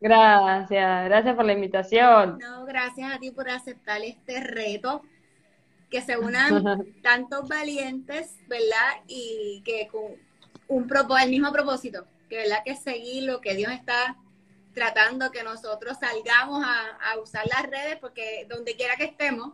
Gracias, gracias por la invitación. No, gracias a ti por aceptar este reto, que se unan tantos valientes, ¿verdad? Y que con un el mismo propósito, que verdad que seguir lo que Dios está tratando, que nosotros salgamos a, usar las redes, porque donde quiera que estemos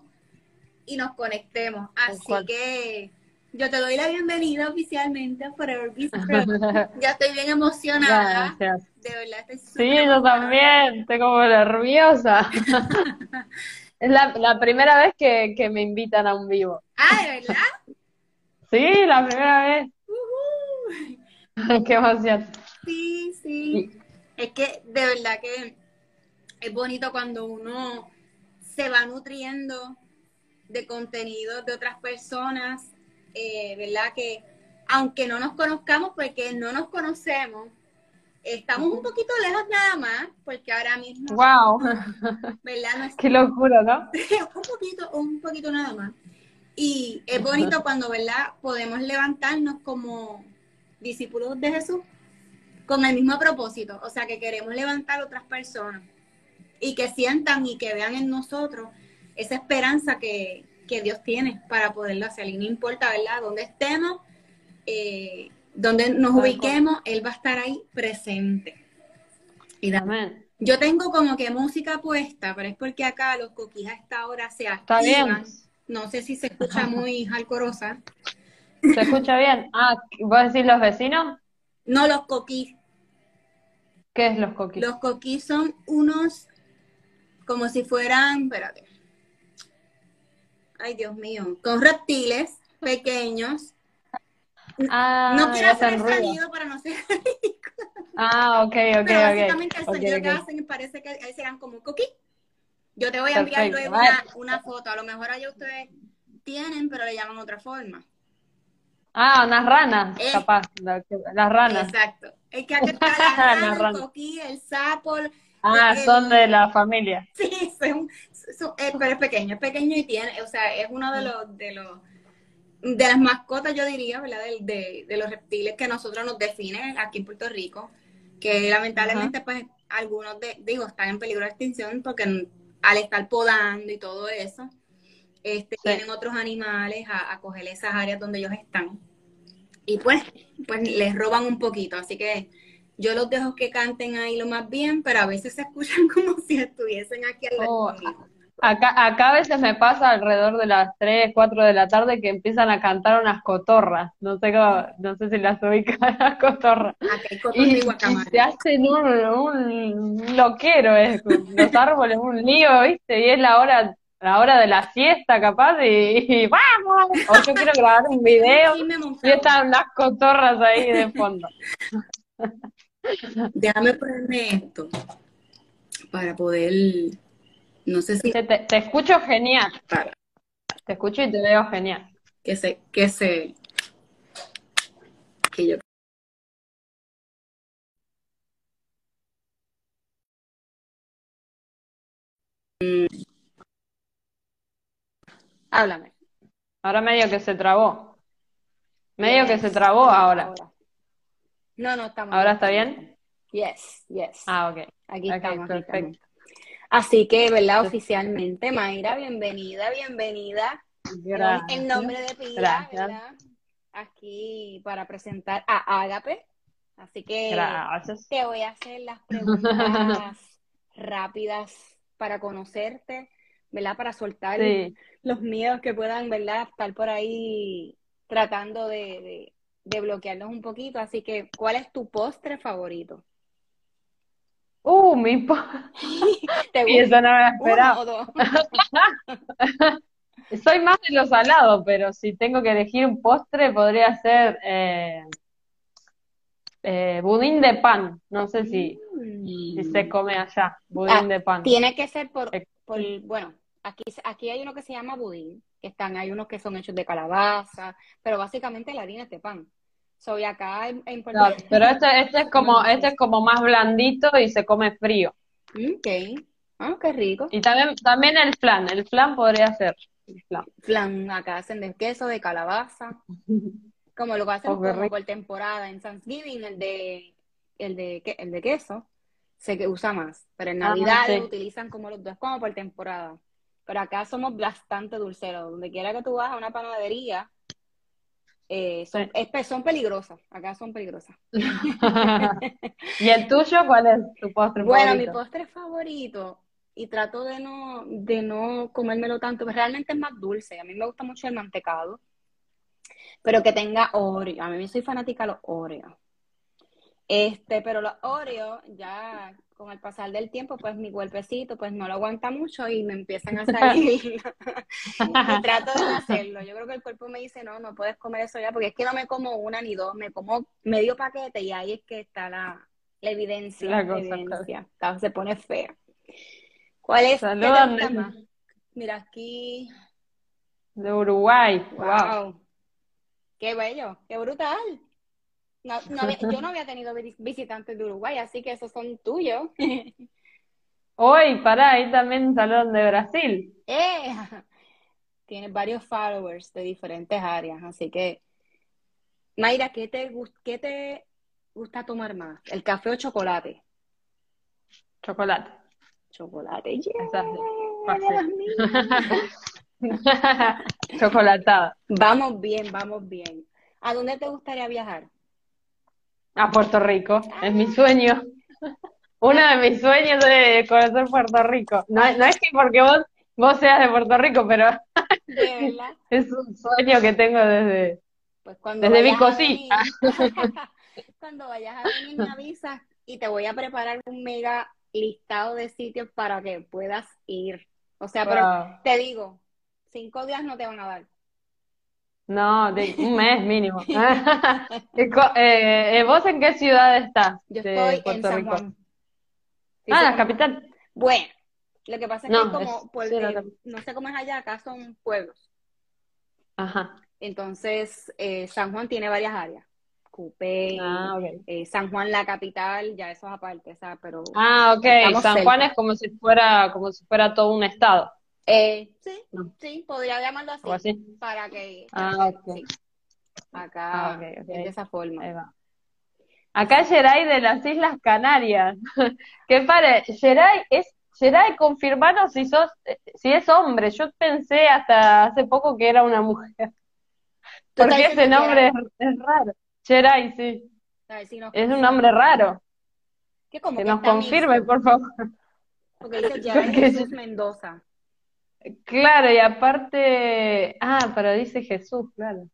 y nos conectemos. Así que yo te doy la bienvenida oficialmente a Forever ya estoy bien emocionada. Gracias. De verdad, estoy Sí, yo también, estoy como nerviosa. es la, primera vez que, me invitan a un vivo. Ah, ¿de verdad? sí, la primera vez. Qué emoción. Sí, sí. Es que de verdad que es bonito cuando uno se va nutriendo de contenido de otras personas eh, ¿verdad? Que aunque no nos conozcamos, porque no nos conocemos, estamos un poquito lejos nada más, porque ahora mismo... ¡Wow! ¿Verdad? ¡Qué locura, ¿no? un poquito, un poquito nada más. Y es bonito cuando, ¿verdad? Podemos levantarnos como discípulos de Jesús con el mismo propósito, o sea, que queremos levantar a otras personas y que sientan y que vean en nosotros esa esperanza que, que Dios tiene para poderlo hacer. Y no importa, ¿verdad?, dónde estemos, eh, donde nos ubiquemos, Él va a estar ahí presente. Y dame. Yo tengo como que música puesta, pero es porque acá los coquis a esta hora se activan. No sé si se escucha muy jalcorosa. ¿Se escucha bien? Ah, ¿vos decís los vecinos? No, los coquis. ¿Qué es los coquis? Los coquis son unos, como si fueran, espérate, ay Dios mío, con reptiles pequeños. Ah, no quiero hacer el sonido para no ser Ah, ok, ok, Pero básicamente el sonido que hacen parece que serán como coquí. Yo te voy a enviar luego una, foto. A lo mejor allá ustedes tienen, pero le llaman otra forma. Ah, unas ranas, eh, capaz. las ranas. Exacto. Es que acá está la rana, el coquí, el sapo. Ah, son de la familia. Sí, son, eh, pero es pequeño, es pequeño y tiene, o sea, es uno de los, de los, de las mascotas, yo diría, ¿verdad? De, de, los reptiles que nosotros nos definen aquí en Puerto Rico, que lamentablemente, pues, algunos, de, digo, están en peligro de extinción porque al estar podando y todo eso, este, tienen otros animales a, a coger esas áreas donde ellos están. Y pues, pues les roban un poquito, así que yo los dejo que canten ahí lo más bien, pero a veces se escuchan como si estuviesen aquí al lado oh, Acá, acá a veces me pasa alrededor de las 3, 4 de la tarde que empiezan a cantar unas cotorras. No sé cómo, no sé si las ubican las cotorras. Hay cotorra Y, y se hacen un, un loquero, es, los árboles, un lío, ¿viste? Y es la hora, la hora de la siesta, capaz, y, y ¡vamos! O yo quiero grabar un video Sí, y están las cotorras ahí de fondo. Déjame ponerme esto para poder, no sé si Te, te- te escucho genial, para te escucho y te veo genial. que se, que se, que yo. Háblame. Ahora medio que se trabó. Medio que se trabó ahora. No, no, estamos ¿Ahora bien, está bien? Yes, yes. Ah, ok. Aquí estamos, aquí perfecto. estamos. Así que, ¿verdad? Oficialmente, Mayra, bienvenida, bienvenida. En Gracias. nombre de Pila. ¿verdad? Aquí para presentar a Ágape. Así que Gracias. te voy a hacer las preguntas rápidas para conocerte, ¿verdad? Para soltar Sí. los miedos que puedan, ¿verdad? Estar por ahí tratando de, de, de bloquearlos un poquito. Así que, ¿cuál es tu postre favorito? Uh, mi po- ¿Te Y eso no me lo uno esperaba. o dos? Soy más de lo salado, pero si tengo que elegir un postre, podría ser eh, eh, budín de pan. No sé si, si se come allá, budín Ah, de pan. Tiene que ser por, Eh, por, bueno, aquí, aquí hay uno que se llama budín, que están, hay unos que son hechos de calabaza, pero básicamente la harina es de pan. Soy acá en, en Puerto Claro, pero este, este es como, este es como más blandito y se come frío. Ok, ah, qué rico. Y también, también el flan, el flan podría ser. El flan. Flan, acá hacen de queso, de calabaza, como lo que hacen Oh, como por temporada. En Thanksgiving, el de, el de, el de queso se que usa más, pero en Ah, Navidad sí. utilizan como los dos, como por temporada. Pero acá somos bastante dulceros. Donde quiera que tú vas a una panadería, eh, son, son peligrosas. Acá son peligrosas. ¿Y el tuyo cuál es tu postre Bueno, mi favorito? postre favorito, y trato de no, de no comérmelo tanto, pero realmente es más dulce. A mí me gusta mucho el mantecado, pero que tenga Oreo. A mí soy fanática de los Oreo. Este, pero los Oreo, ya con el pasar del tiempo, pues mi cuerpecito pues no lo aguanta mucho y me empiezan a salir. Y trato de hacerlo. Yo creo que el cuerpo me dice, no, no puedes comer eso ya, porque es que no me como una ni dos, me como medio paquete y ahí es que está la, la evidencia, La la evidencia. Está- Se pone fea. ¿Cuál es? ¿Qué te Saludan gusta de- más? Mira aquí. De Uruguay. Wow. Wow. Qué bello, qué brutal. No, no había- yo no había tenido vi- visitantes de Uruguay, así que esos son tuyos. Hoy, pará, ahí también salón de Brasil. ¡Eh! Tienes varios followers de diferentes áreas, así que, Mayra, ¿qué te, qué te gusta tomar más? ¿El café o chocolate? Chocolate. Chocolate, yeah. Chocolatada. Vamos bien, vamos bien. ¿A dónde te gustaría viajar? A Puerto Rico. Es mi sueño. Uno de mis sueños es conocer Puerto Rico. No, no es que porque vos, vos seas de Puerto Rico, pero es un sueño que tengo desde, Pues cuando desde vayas a Vicosí. venir, cuando vayas a venir me avisas y te voy a preparar un mega listado de sitios para que puedas ir. O sea, pero te digo, cinco días no te van a dar. No, de un mes mínimo. ¿Y co- eh, eh, ¿vos en qué ciudad estás Yo estoy en Puerto San Rico? Juan. Sí, Ah, la capital. Bueno, lo que pasa es No, que como es- por- sí, eh, no sé cómo es allá, acá son pueblos. Ajá. Entonces, eh, San Juan tiene varias áreas. Cupey, Ah, ok. eh, San Juan la capital, ya eso es aparte, o sea, pero Ah, ok. San cerca. Juan es como si fuera, como si fuera todo un estado, eh, sí, No. sí, podría llamarlo así, así. para que, Ah, para que- ok. sí. Acá Ah, ok, ok. es de esa forma. Acá Geray de las Islas Canarias. Que pare, Geray es, Geray, confirmanos si sos, si es hombre. Yo pensé hasta hace poco que era una mujer. Porque ese nombre es, raro. Geray, sí. Ver si Es un nombre raro. Que como Que que nos confirme, mixto, por favor. porque dice Geray Jesús Mendoza. Claro, y aparte, ah, pero dice Jesús, claro.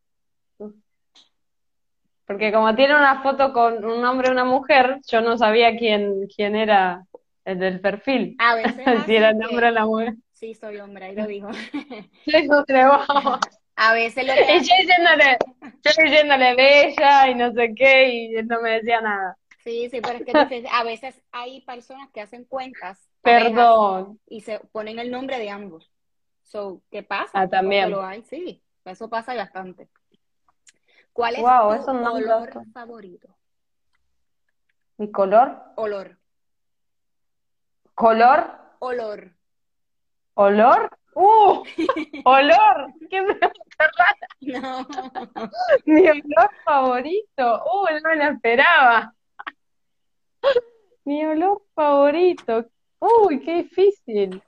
Porque como tiene una foto con un hombre y una mujer, yo no sabía quién, quién era el del perfil. A veces Si era el hombre o la mujer. sí, soy hombre, ahí lo dijo. A veces lo que Y yo diciéndole, yo diciéndole bella y no sé qué, y él no me decía nada. Sí, sí, pero es que a veces hay personas que hacen cuentas, Perdón. y se ponen el nombre de ambos. So, ¿qué pasa? Ah, también. lo hay, sí, eso pasa bastante. ¿Cuál es Wow, tu no olor favorito? ¿Mi color? Olor, ¿Color? olor. ¿Olor? ¡Uh! ¡Olor! ¿Qué pregunta rara? No. Mi olor favorito. ¡Uh! No me la esperaba. Mi olor favorito. Uy, qué difícil.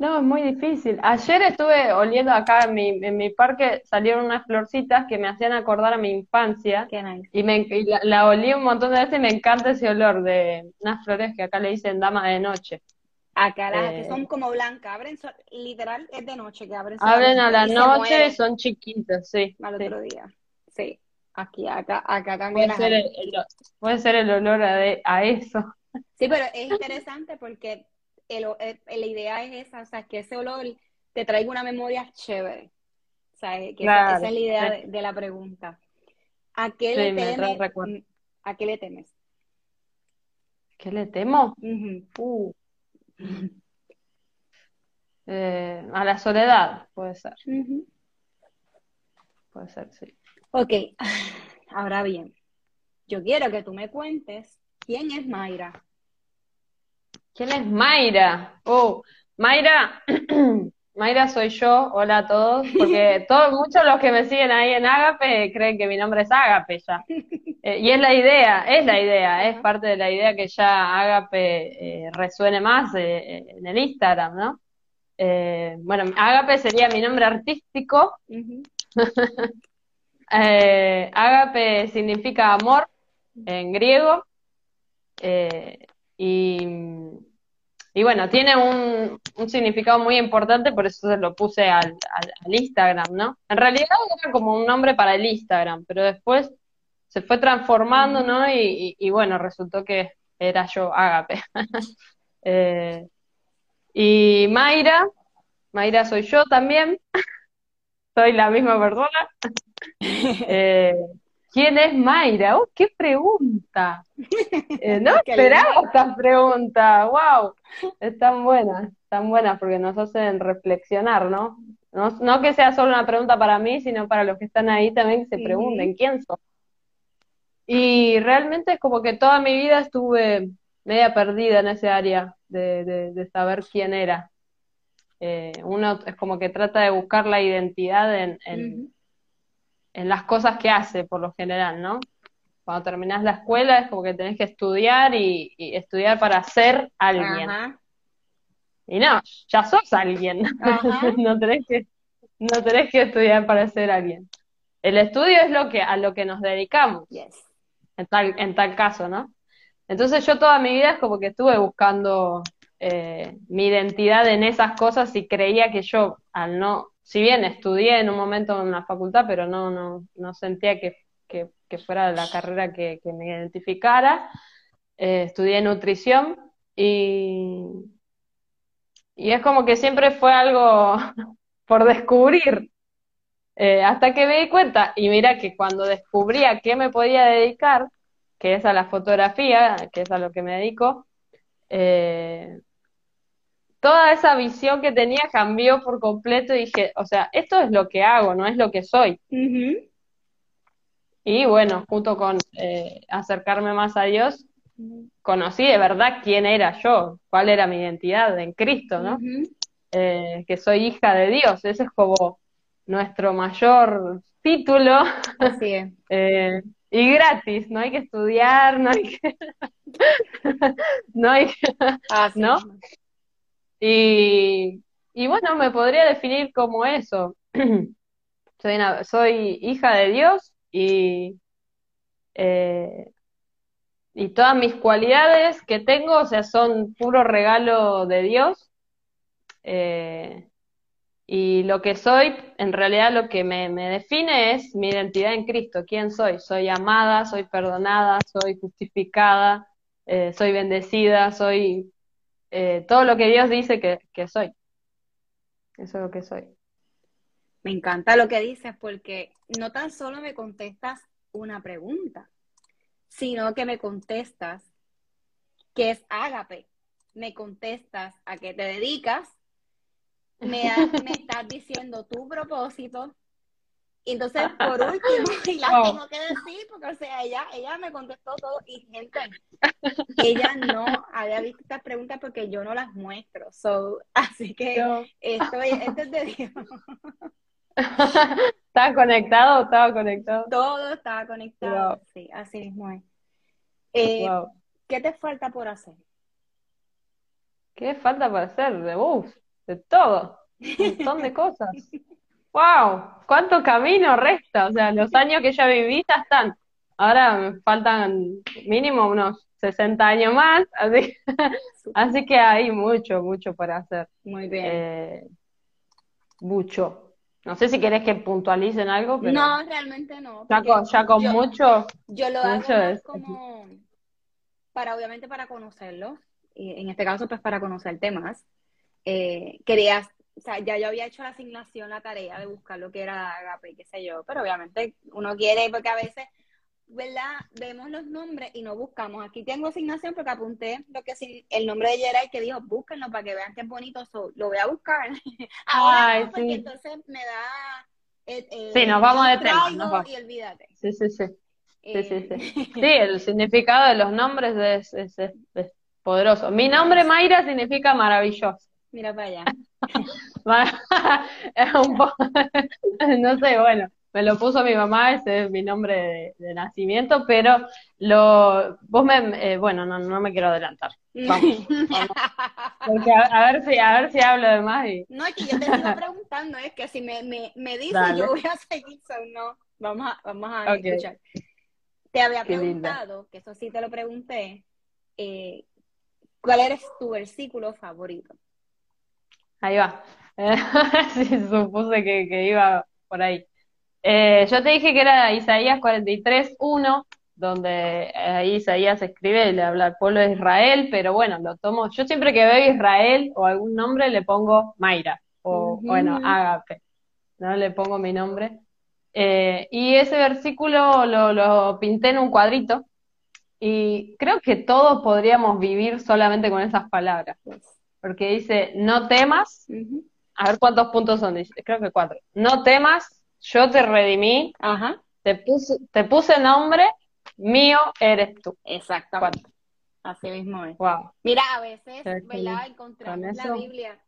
No, es muy difícil. Ayer estuve oliendo acá en mi, en mi parque, salieron unas florcitas que me hacían acordar a mi infancia Qué nice. y, me, y la, la olí un montón de veces y me encanta ese olor de unas flores que acá le dicen dama de noche. Acá las que Eh, son como blancas, abren, so- literal es de noche que abren abren a la y noche, mueren son chiquitas, sí, al sí. otro día. Sí, aquí, acá, acá también Puede ser el- puede ser el olor a, de- a eso. Sí, pero es interesante porque el, el- la idea es esa, o sea, que ese olor te traiga una memoria chévere. O sea, que esa, es la idea sí, de, de la pregunta. ¿A qué sí, le temes? mm, ¿A qué le temes? ¿Qué le temo? Uh, eh, a la soledad, puede ser, puede ser, sí. Ok, ahora bien, yo quiero que tú me cuentes quién es Mayra. ¿Quién es Mayra? Oh, Mayra, Mayra soy yo, hola a todos, porque todos, muchos de los que me siguen ahí en Ágape creen que mi nombre es Ágape ya. Eh, y es la idea, es la idea, es parte de la idea que ya Ágape eh, resuene más eh, eh, en el Instagram, ¿no? Eh, bueno, Ágape sería mi nombre artístico. Ujú. Eh, Ágape significa amor en griego. Y, y bueno, tiene un, un significado muy importante, por eso se lo puse al, al- al Instagram, ¿no? En realidad era como un nombre para el Instagram, pero después se fue transformando. ¿no? Y, y- y bueno, resultó que era yo, Ágape. Eh, y Mayra, Mayra soy yo también, soy la misma persona. Eh, ¿quién es Mayra? ¡Oh, qué pregunta! Eh, no Qué esperaba lindo. esta pregunta, wow, están buenas, están buenas porque nos hacen reflexionar, ¿no? No, no que sea solo una pregunta para mí, sino para los que están ahí también que se pregunten. ¿quién soy? Y realmente es como que toda mi vida estuve media perdida en ese área de, de, de saber quién era. Eh, uno es como que trata de buscar la identidad en. En las cosas que hace, por lo general, ¿no? Cuando terminás la escuela es como que tenés que estudiar y, y estudiar para ser alguien. Ajá, Y no, ya sos alguien. No tenés que, no tenés que estudiar para ser alguien. El estudio es lo que, a lo que nos dedicamos, Yes. en tal, en tal caso, ¿no? Entonces yo toda mi vida es como que estuve buscando eh, mi identidad en esas cosas y creía que yo, al no, si bien estudié en un momento en la facultad, pero no, no, no sentía que, que, fuera la carrera que, que me identificara, eh, estudié nutrición y, y es como que siempre fue algo por descubrir. Eh, hasta que me di cuenta, y mira que cuando descubrí a qué me podía dedicar, que es a la fotografía, que es a lo que me dedico, eh, toda esa visión que tenía cambió por completo y dije, o sea, esto es lo que hago, no es lo que soy. Y bueno, junto con eh, acercarme más a Dios, conocí de verdad quién era yo, cuál era mi identidad en Cristo, ¿no? Eh, que soy hija de Dios, ese es como nuestro mayor título. Así es. Eh, y gratis, no hay que estudiar, no hay que, no hay que, Así ¿no? Y, y bueno, me podría definir como eso. Soy soy hija de Dios y eh, y todas mis cualidades que tengo, o sea, son puro regalo de Dios. Eh, y lo que soy, en realidad lo que me, define es mi identidad en Cristo. ¿Quién soy? Soy amada, soy perdonada, soy justificada, eh, soy bendecida, soy eh, todo lo que Dios dice que, que soy. Eso es lo que soy. Me encanta lo que dices porque no tan solo me contestas una pregunta, sino que me contestas qué es ágape, me contestas a qué te dedicas, me, estás diciendo tu propósito. Y entonces, por último, y la tengo que decir, porque, o sea, ella, ella me contestó todo. Y, gente, ella no había visto estas preguntas porque yo no las muestro. So, así que esto, esto es de Dios. ¿Estaba conectado estaba conectado? Todo estaba conectado, sí, así mismo es. Eh, ¿Qué te falta por hacer? ¿Qué falta por hacer? De, de todo, un montón de cosas. ¡Wow! ¿Cuánto camino resta? O sea, los años que ya viví ya están. Ahora me faltan mínimo unos 60 años más, así, así que hay mucho, mucho por hacer. Muy bien. Eh, mucho. No sé si querés que puntualicen algo, pero... No, realmente no. Ya con, mucho... Yo lo hago como para, obviamente, para conocerlo. Y en este caso, pues, para conocer temas. Eh, querías, o sea, ya yo había hecho la asignación, la tarea de buscar lo que era Agape, qué sé yo, pero obviamente uno quiere, porque a veces ¿verdad? Vemos los nombres y no buscamos. Aquí tengo asignación porque apunté lo que es el nombre de Jeray que dijo, búsquenlo para que vean que es bonito. lo voy a buscar. Ahora porque entonces me da... sí, nos vamos de tema. Y olvídate. Sí, sí, sí. Sí, sí, sí. Eh, sí, el significado de los nombres es, es, poderoso. Mi nombre, Mayra, significa maravilloso. Mira para allá. no sé, bueno, me lo puso mi mamá, ese es mi nombre de, nacimiento, pero lo, vos me, eh, bueno, no, no me quiero adelantar. Vamos, Porque a, ver si, a ver si hablo de más y... No, es que yo te sigo preguntando, es que si me, me, me dices, yo voy a seguir, so no, vamos a, vamos a escuchar. Te había preguntado, que eso sí te lo pregunté, eh, ¿cuál eres tu versículo favorito? Ahí va. sí, supuse que, que iba por ahí. Eh, yo te dije que era Isaías 43.1, donde ahí Isaías escribe y le habla al pueblo de Israel, pero bueno, lo tomo. Yo siempre que veo Israel o algún nombre le pongo Mayra, o bueno, Agape, ¿no? Le pongo mi nombre. Eh, y ese versículo lo, lo pinté en un cuadrito, y creo que todos podríamos vivir solamente con esas palabras, porque dice, no temas, a ver cuántos puntos son, creo que cuatro, no temas yo te redimí, Ajá. Te, puse, te puse nombre, mío eres tú. Exactamente. Así mismo es. Wow. Mira, a veces, ¿verdad? Encontramos la Biblia.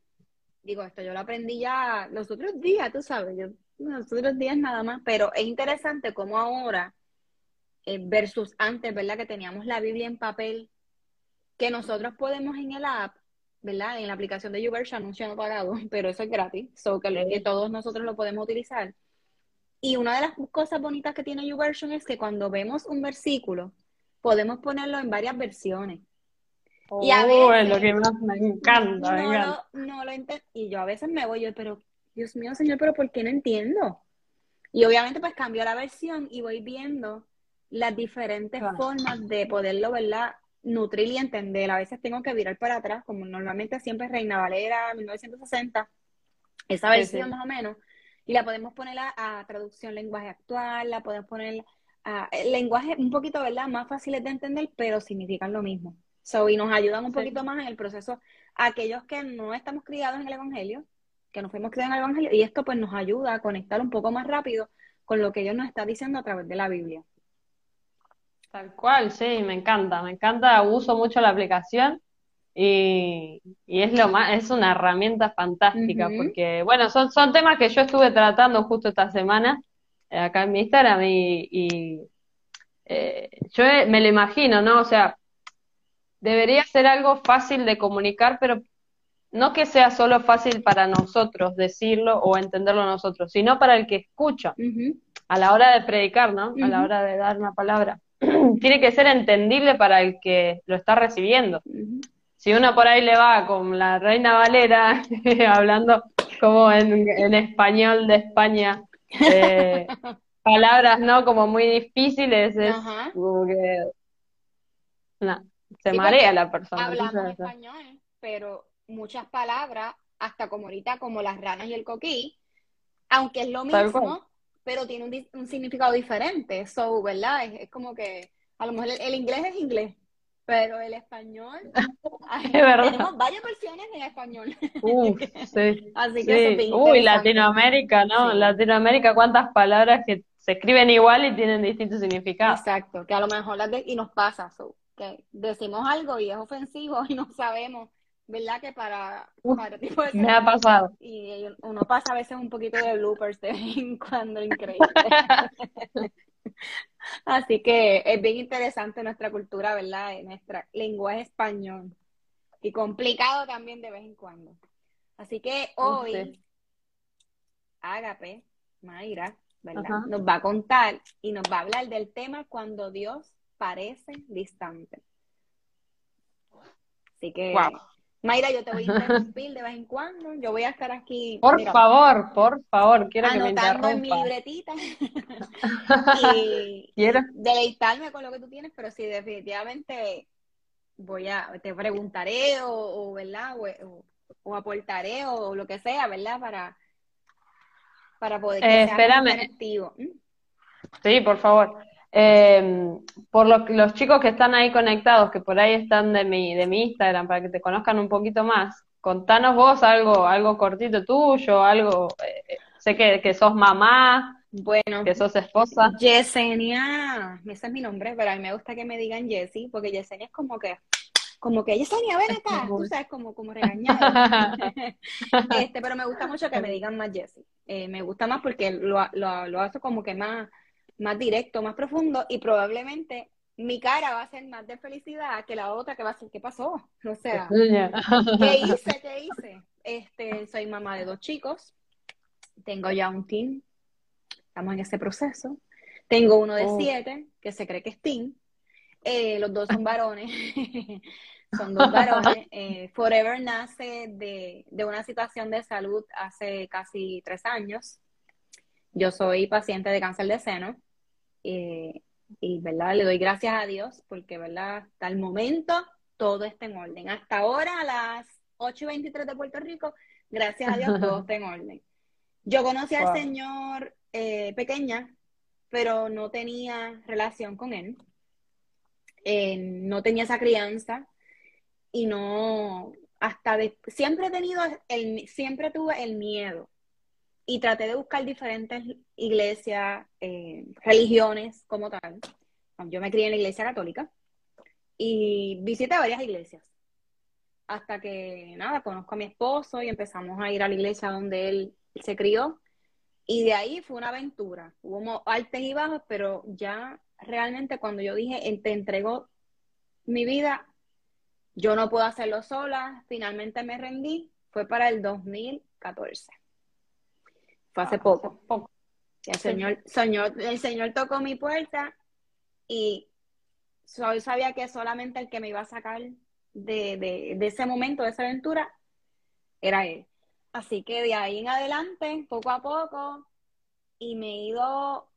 Digo, esto yo lo aprendí ya los otros días, tú sabes, yo, los otros días nada más, pero es interesante cómo ahora, eh, versus antes, ¿verdad? Que teníamos la Biblia en papel, que nosotros podemos en el app, ¿verdad? En la aplicación de YouVersion, anuncio no pagado, pero eso es gratis, so que todos nosotros lo podemos utilizar. Y una de las cosas bonitas que tiene YouVersion es que cuando vemos un versículo, podemos ponerlo en varias versiones. y a oh, veces, lo que más me encanta. No, Lo, Y yo a veces me voy yo, pero Dios mío, Señor, pero ¿por qué no entiendo? Y obviamente pues cambio la versión y voy viendo las diferentes formas de poderlo, ¿verdad? Nutrir y entender. A veces tengo que virar para atrás, como normalmente siempre Reina Valera, 1960, esa versión más o menos y la podemos poner a, traducción lenguaje actual, la podemos poner a lenguaje un poquito, ¿verdad? Más fáciles de entender, pero significan lo mismo. So, y nos ayudan un poquito más en el proceso aquellos que no estamos criados en el Evangelio, que no fuimos criados en el Evangelio, y esto pues nos ayuda a conectar un poco más rápido con lo que ellos nos están diciendo a través de la Biblia. Tal cual, sí, me encanta, me encanta, uso mucho la aplicación y, es lo más, es una herramienta fantástica, porque, bueno, son, son temas que yo estuve tratando justo esta semana eh, acá en mi Instagram y, eh, yo me lo imagino, ¿no? O sea, debería ser algo fácil de comunicar, pero no que sea solo fácil para nosotros decirlo o entenderlo nosotros, sino para el que escucha a la hora de predicar, ¿no? A la hora de dar una palabra. tiene que ser entendible para el que lo está recibiendo. Si uno por ahí le va con la Reina Valera, hablando como en, español de España, eh, palabras, ¿no? Como muy difíciles, es como que... se marea la persona. Hablamos español, pero muchas palabras, hasta como ahorita, como las ranas y el coquí, aunque es lo mismo, pero tiene un, un, significado diferente. So, ¿verdad? Es, como que a lo mejor el, inglés es inglés, pero el español, tenemos varias versiones en español. Uf, sí. Así que Uy, Latinoamérica, ¿no? Latinoamérica, cuántas palabras que se escriben igual y tienen distintos significados. Exacto, que a lo mejor las de, y nos pasa, so, que decimos algo y es ofensivo y no sabemos ¿verdad? Que para, tipo de Me ha pasado. Y uno pasa a veces un poquito de bloopers de vez en cuando, increíble. Así que es bien interesante nuestra cultura, ¿verdad? Nuestra lenguaje español. Y complicado también de vez en cuando. Así que hoy, Ágape, Mayra, ¿verdad? Nos va a contar y nos va a hablar del tema cuando Dios parece distante. Así que Mayra, yo te voy a interrumpir de vez en cuando. Yo voy a estar aquí. Por favor, por favor, quiero que me interrumpa. en mi libretita. y quiero deleitarme con lo que tú tienes, pero sí, definitivamente voy a, te preguntaré o, ¿verdad? O, aportaré o lo que sea, ¿verdad? Para, para poder que eh, espérame. Sí, por favor. Eh, por los chicos que están ahí conectados, que por ahí están de mi, de mi Instagram, para que te conozcan un poquito más, contanos vos algo, algo cortito tuyo, algo, eh, sé que, que, sos mamá, bueno, que sos esposa. Yesenia, ese es mi nombre, pero a mí me gusta que me digan Jessie, porque Yesenia es como que, como que Yesenia, ven acá, tú sabes, como, como regañada. este, pero me gusta mucho que me digan más Jessie. Eh, me gusta más porque lo, lo, lo hace como que más más directo, más profundo y probablemente mi cara va a ser más de felicidad que la otra que va a ser ¿qué pasó? O sea, ¿qué hice? ¿Qué hice? Este, soy mamá de dos chicos, tengo ya un team, estamos en ese proceso. Tengo uno de oh. siete, que se cree que es team. Eh, los dos son varones. son dos varones. Eh, Forever nace de, de una situación de salud hace casi tres años. Yo soy paciente de cáncer de seno eh, y, ¿verdad? Le doy gracias a Dios porque, ¿verdad? Hasta el momento todo está en orden. Hasta ahora, a las 8 y 23 de Puerto Rico, gracias a Dios todo está en orden. Yo conocí al Señor eh, pequeña, pero no tenía relación con Él. Eh, no tenía esa crianza y no, hasta de, siempre he tenido, el, siempre tuve el miedo y traté de buscar diferentes iglesias, eh, religiones como tal. Yo me crié en la iglesia católica y visité varias iglesias. Hasta que, nada, conozco a mi esposo y empezamos a ir a la iglesia donde él se crió. Y de ahí fue una aventura. Hubo altos y bajos, pero ya realmente cuando yo dije, te entregó mi vida, yo no puedo hacerlo sola, finalmente me rendí, fue para el 2014. Fue hace poco. El señor, señor, el señor tocó mi puerta y yo sabía que solamente el que me iba a sacar de, ese momento, de esa aventura, era él. Así que de ahí en adelante, poco a poco, y me he ido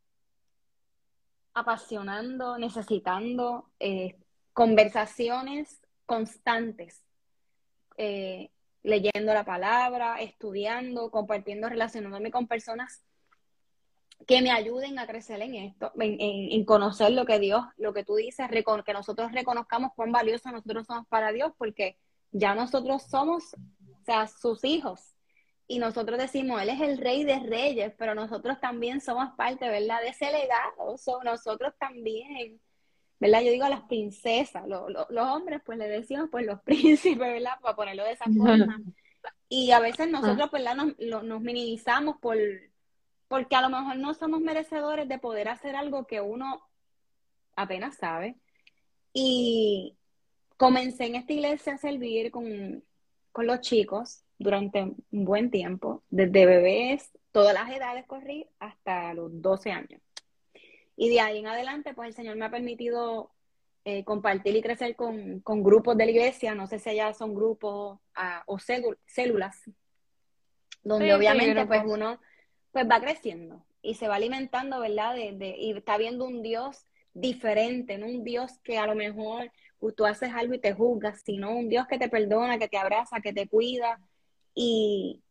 apasionando, necesitando eh, conversaciones constantes eh, leyendo la palabra, estudiando, compartiendo, relacionándome con personas que me ayuden a crecer en esto, en, conocer lo que Dios, lo que tú dices, que nosotros reconozcamos cuán valiosos nosotros somos para Dios, porque ya nosotros somos, o sea, sus hijos. Y nosotros decimos, Él es el rey de reyes, pero nosotros también somos parte, ¿verdad?, de ese legado. nosotros también ¿verdad? Yo digo a las princesas, los hombres pues le decimos pues los príncipes, ¿verdad? Para ponerlo de esa forma. Y a veces nosotros, ¿verdad? Nos, nos minimizamos por, porque a lo mejor no somos merecedores de poder hacer algo que uno apenas sabe. Y comencé en esta iglesia a servir con, con los chicos durante un buen tiempo, desde bebés, todas las edades corrí hasta los 12 años. Y de ahí en adelante, pues el Señor me ha permitido eh, compartir y crecer con, grupos de la iglesia, no sé si allá son grupos ah, o células, donde obviamente pues uno pues va creciendo y se va alimentando, ¿verdad? De, y está viendo un Dios diferente, no un Dios que a lo mejor tú haces algo y te juzgas, sino un Dios que te perdona, que te abraza, que te cuida. Y,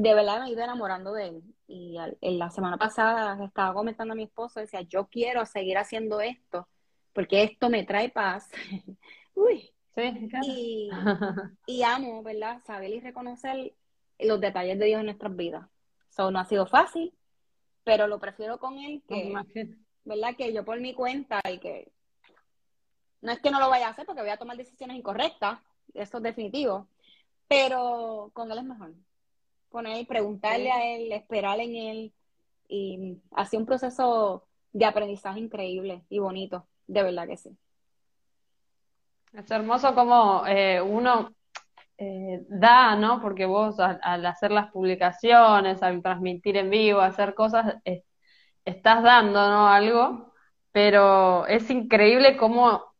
de verdad me he ido enamorando de él. Y en la semana pasada estaba comentando a mi esposo, decía, yo quiero seguir haciendo esto porque esto me trae paz. Uy. Sí, y, y, amo, ¿verdad? Saber y reconocer los detalles de Dios en nuestras vidas. Eso no ha sido fácil, pero lo prefiero con él que, ¿verdad? Que yo por mi cuenta y que no es que no lo vaya a hacer porque voy a tomar decisiones incorrectas, eso es definitivo, pero con él es mejor. Poner, preguntarle a él, esperar en él y hacer un proceso de aprendizaje increíble y bonito de verdad que sí. Es hermoso como eh, uno eh, da, ¿no? Porque vos al, hacer las publicaciones, al transmitir en vivo, hacer cosas, estás dando, ¿no? Algo, pero es increíble cómo,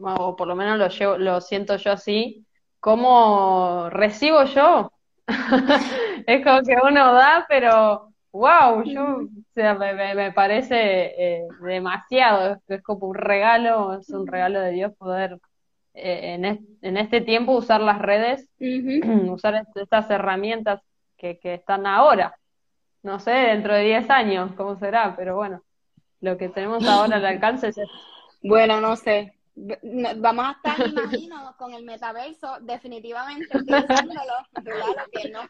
o por lo menos lo, lo siento yo así, cómo recibo yo. es como que uno da, pero wow, yo, o sea, me, parece eh, demasiado, es, como un regalo, es un regalo de Dios poder eh, en, este tiempo usar las redes, usar estas herramientas que, que están ahora. No sé, dentro de 10 años cómo será, pero bueno, lo que tenemos ahora al alcance es Bueno, no sé. Vamos a estar, imagino, con el metaverso, definitivamente utilizándolo.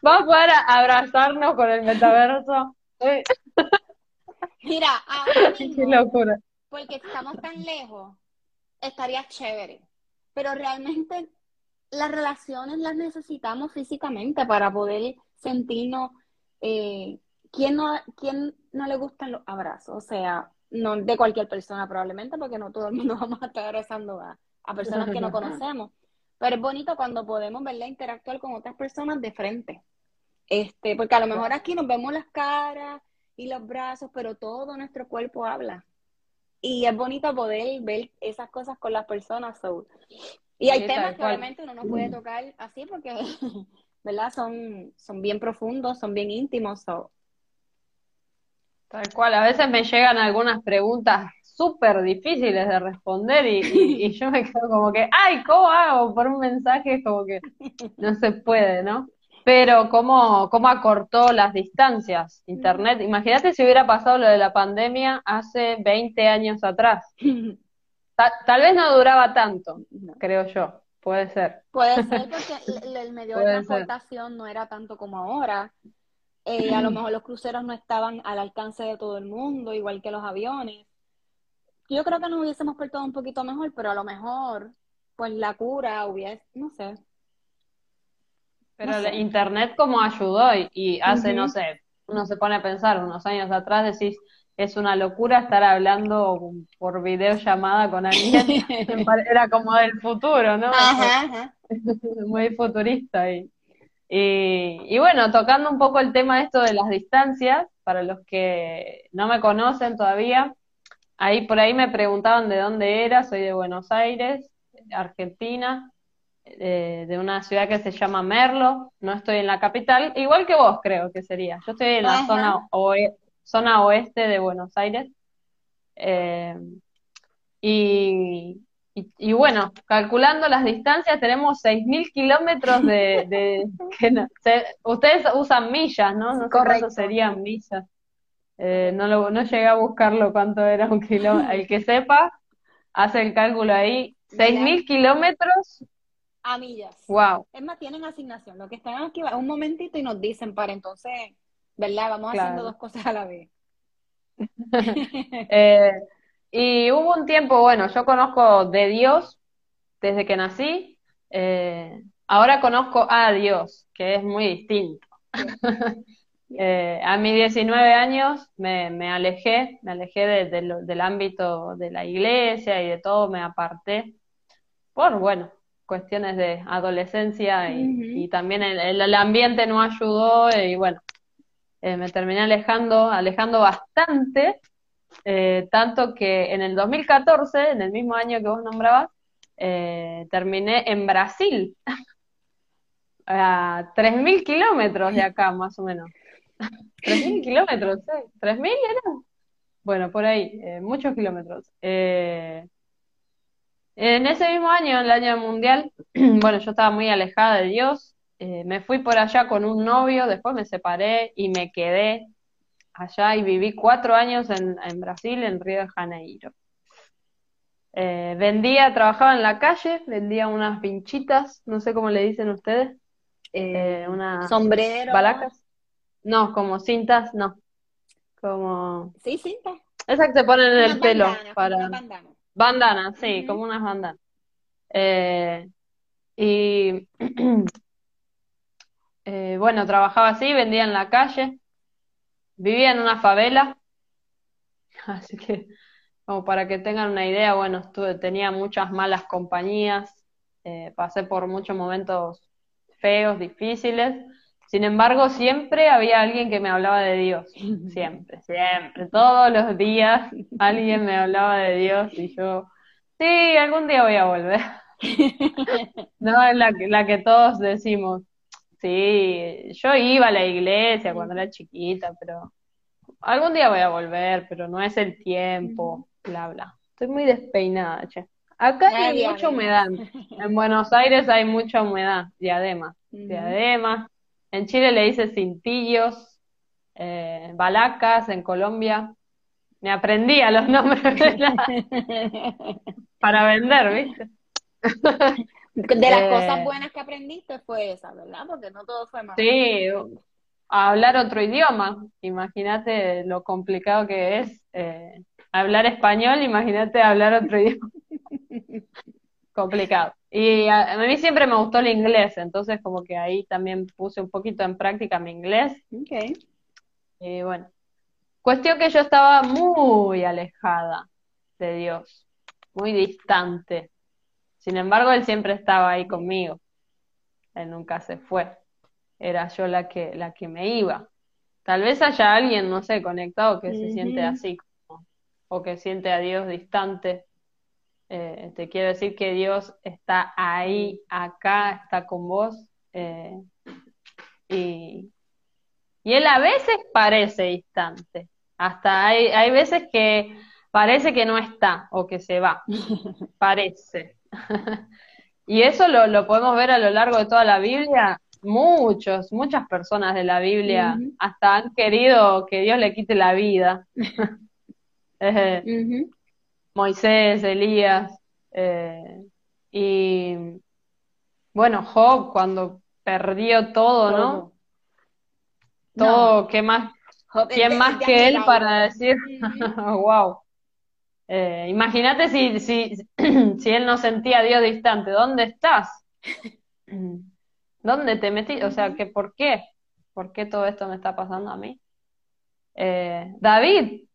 Vamos a poder abrazarnos con el metaverso. Mira, ahora Qué locura. Porque estamos tan lejos, estaría chévere. Pero realmente las relaciones las necesitamos físicamente para poder sentirnos. Eh, ¿quién, no, ¿Quién no le gustan los abrazos? O sea, no de cualquier persona probablemente, porque no todo el mundo vamos a estar abrazando a, personas que no conocemos. Pero es bonito cuando podemos verla interactuar con otras personas de frente. Este, porque a lo mejor aquí nos vemos las caras y los brazos, pero todo nuestro cuerpo habla. Y es bonito poder ver esas cosas con las personas. Y hay temas que obviamente uno no puede tocar así porque, ¿verdad? Son, son bien profundos, son bien íntimos. Tal cual, a veces me llegan algunas preguntas súper difíciles de responder y, y, yo me quedo como que, ay, ¿cómo hago? Por un mensaje como que no se puede, ¿no? Pero cómo, cómo acortó las distancias Internet. Imagínate si hubiera pasado lo de la pandemia hace 20 años atrás. Tal, vez no duraba tanto, creo yo. Puede ser. Puede ser porque el medio de transportación no era tanto como ahora. Eh, a lo mejor los cruceros no estaban al alcance de todo el mundo, igual que los aviones. Yo creo que nos hubiésemos portado un poquito mejor, pero a lo mejor, pues la cura hubiese, no sé. Pero el Internet como ayudó y, hace, no sé, uno se pone a pensar, unos años atrás decís, es una locura estar hablando por videollamada con alguien, era como del futuro, ¿no? Muy futurista y, y, bueno, tocando un poco el tema esto de las distancias, para los que no me conocen todavía, ahí por ahí me preguntaban de dónde era, soy de Buenos Aires, Argentina, eh, de una ciudad que se llama Merlo, no estoy en la capital, igual que vos creo que sería, yo estoy en la zona, zona oeste de Buenos Aires. Eh, y, y, bueno, calculando las distancias, tenemos 6.000 kilómetros de... ustedes usan millas, ¿no? No sé cuánto serían millas. Eh, no, lo, no llegué a buscarlo cuánto era un kilómetro. El que sepa, hace el cálculo ahí. 6.000 kilómetros. A millas. Wow. Es más, tienen asignación. Lo que están aquí, un momentito y nos dicen para entonces, ¿verdad? Vamos haciendo dos cosas a la vez. eh, y hubo un tiempo, bueno, yo conozco de Dios desde que nací, eh, ahora conozco a Dios, que es muy distinto. Eh, a mis 19 años me, me alejé, me alejé del ámbito de la iglesia y de todo, me aparté por, bueno, cuestiones de adolescencia y, también el, ambiente no ayudó y bueno, eh, me terminé alejando, alejando bastante Eh, tanto que en el 2014, en el mismo año que vos nombrabas, eh, terminé en Brasil, a 3.000 kilómetros de acá, más o menos. 3.000 kilómetros, ¿sí? ¿3.000 eran? Bueno, por ahí, eh, muchos kilómetros. Eh, en ese mismo año, en el año mundial, bueno, yo estaba muy alejada de Dios, eh, me fui por allá con un novio, después me separé y me quedé allá y viví cuatro años en, en Brasil, en Río de Janeiro. Eh, vendía, trabajaba en la calle, vendía unas pinchitas, no sé cómo le dicen ustedes, Eh, unas sombrero. balacas. No, como cintas, no. Como Sí, cinta. esas que se ponen en el pelo para bandanas, sí, como unas bandanas. Eh, y eh, bueno, trabajaba así, vendía en la calle, vivía en una favela, así que como para que tengan una idea, bueno, estuve, tenía muchas malas compañías, eh, pasé por muchos momentos feos, difíciles. Sin embargo, siempre había alguien que me hablaba de Dios, siempre, siempre, todos los días alguien me hablaba de Dios y yo, sí, algún día voy a volver. No, es la la que todos decimos. Sí, yo iba a la iglesia cuando era chiquita, pero algún día voy a volver, pero no es el tiempo, bla, bla. Estoy muy despeinada, che. Acá hay mucha humedad. En Buenos Aires hay mucha humedad, diadema, diadema. En Chile le dice cintillos, eh, balacas, en Colombia. Me aprendí a los nombres de la- para vender, ¿viste? De las Eh, cosas buenas que aprendiste fue esa, ¿verdad? Porque no todo fue malo. Sí, hablar otro idioma. Imagínate lo complicado que es eh, hablar español, imagínate hablar otro idioma. Complicado. Y a, a mí siempre me gustó el inglés, entonces como que ahí también puse un poquito en práctica mi inglés. Ok. Y bueno, cuestión que yo estaba muy alejada de Dios, muy distante. Sin embargo, Él siempre estaba ahí conmigo. Él nunca se fue. Era yo la que, la que me iba. Tal vez haya alguien, no sé, conectado que se siente así, como- o que siente a Dios distante. Eh, te quiero decir que Dios está ahí, acá, está con vos. eh, y, y Él a veces parece distante. Hasta hay, hay veces que parece que no está o que se va. Parece. Y eso lo, lo podemos ver a lo largo de toda la Biblia. Muchos, muchas personas de la Biblia hasta han querido que Dios le quite la vida. Eh. Moisés, Elías, eh, y bueno, Job cuando perdió todo, ¿no? Todo. ¿qué más? ¿Quién más que él para decir, wow? Eh, imagínate si, si, si él no sentía a Dios distante, ¿dónde estás? ¿Dónde te metí? O sea, que ¿por qué? ¿Por qué todo esto me está pasando a mí? Eh, David,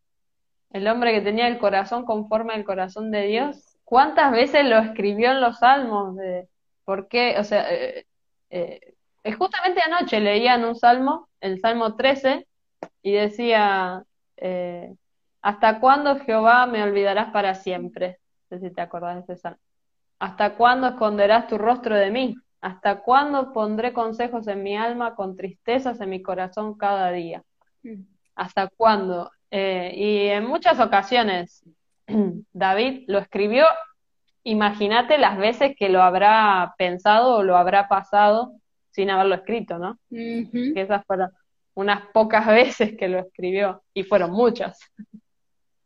el hombre que tenía el corazón conforme al corazón de Dios, ¿cuántas veces lo escribió en los salmos? De, ¿por qué? O sea, eh, justamente anoche leían un salmo, el salmo 13, y decía, ¿hasta cuándo Jehová me olvidarás para siempre? No sé si te acordás de ese. ¿Hasta cuándo esconderás tu rostro de mí? ¿Hasta cuándo pondré consejos en mi alma con tristezas en mi corazón cada día? ¿Hasta cuándo? Eh, y en muchas ocasiones David lo escribió, imagínate las veces que lo habrá pensado o lo habrá pasado sin haberlo escrito, ¿no? Que esas fueron unas pocas veces que lo escribió, y fueron muchas.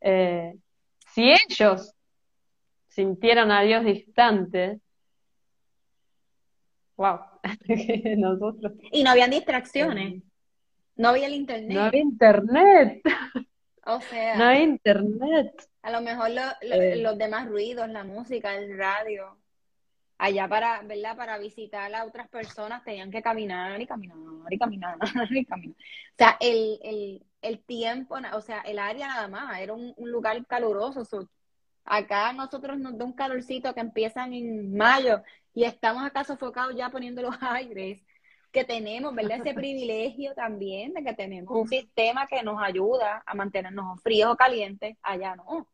Eh, si ellos sintieron a Dios distante, wow, nosotros Y no habían distracciones. eh, No había el internet. no había internet, O sea, no había internet. a lo mejor lo- lo- Eh, los demás ruidos, la música, el radio, allá para, ¿verdad? Para visitar a otras personas tenían que caminar y caminar y caminar y caminar. O sea, el, el, el tiempo, o sea, el área nada más, era un, un lugar caluroso. so, acá nosotros nos da un calorcito que empiezan en mayo y estamos acá sofocados ya poniendo los aires. que tenemos, ¿verdad? Ese privilegio también de que tenemos un sistema que nos ayuda a mantenernos fríos o calientes, allá no.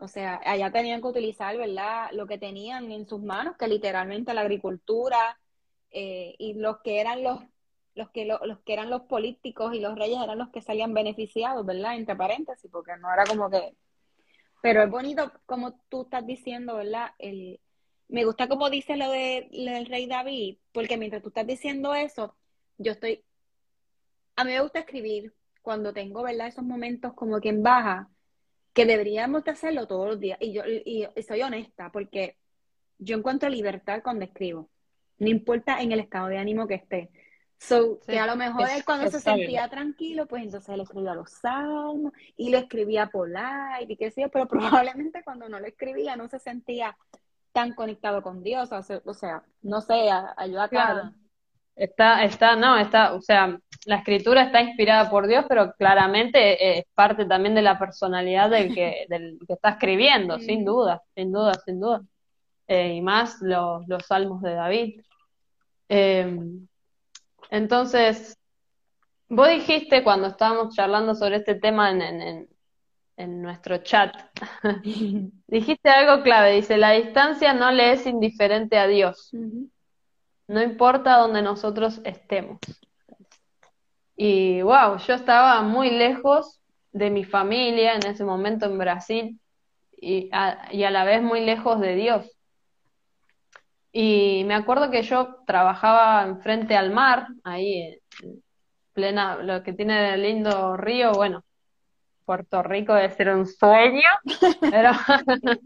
O sea, allá tenían que utilizar, ¿verdad? Lo que tenían en sus manos, que literalmente la agricultura eh, y los que eran los los que los que eran los políticos y los reyes eran los que salían beneficiados, ¿verdad? Entre paréntesis, porque no era como que pero es bonito como tú estás diciendo, ¿verdad? El, me gusta como dice lo, de, lo del rey David, porque mientras tú estás diciendo eso, yo estoy, a mí me gusta escribir cuando tengo, ¿verdad? Esos momentos como que en baja, que deberíamos de hacerlo todos los días. Y yo y, soy honesta, porque yo encuentro libertad cuando escribo, no importa en el estado de ánimo que esté. So, que a lo mejor él cuando se sentía tranquilo, pues entonces él escribía los salmos y lo escribía polite y qué sé yo, pero probablemente cuando no lo escribía no se sentía tan conectado con Dios, o sea, no sé, ayuda a claro. Está, está, no, está, o sea, la escritura está inspirada por Dios, pero claramente es parte también de la personalidad del que, del que está escribiendo, sin duda, sin duda, sin duda. Eh, y más los, los salmos de David. Eh, entonces, vos dijiste cuando estábamos charlando sobre este tema en, en, nuestro chat, dijiste algo clave, dice, la distancia no le es indiferente a Dios, no importa donde nosotros estemos. Y wow, yo estaba muy lejos de mi familia en ese momento en Brasil y y a la vez muy lejos de Dios. Y me acuerdo que yo trabajaba enfrente al mar, ahí en plena, lo que tiene el lindo río, bueno, Puerto Rico debe ser un sueño, pero,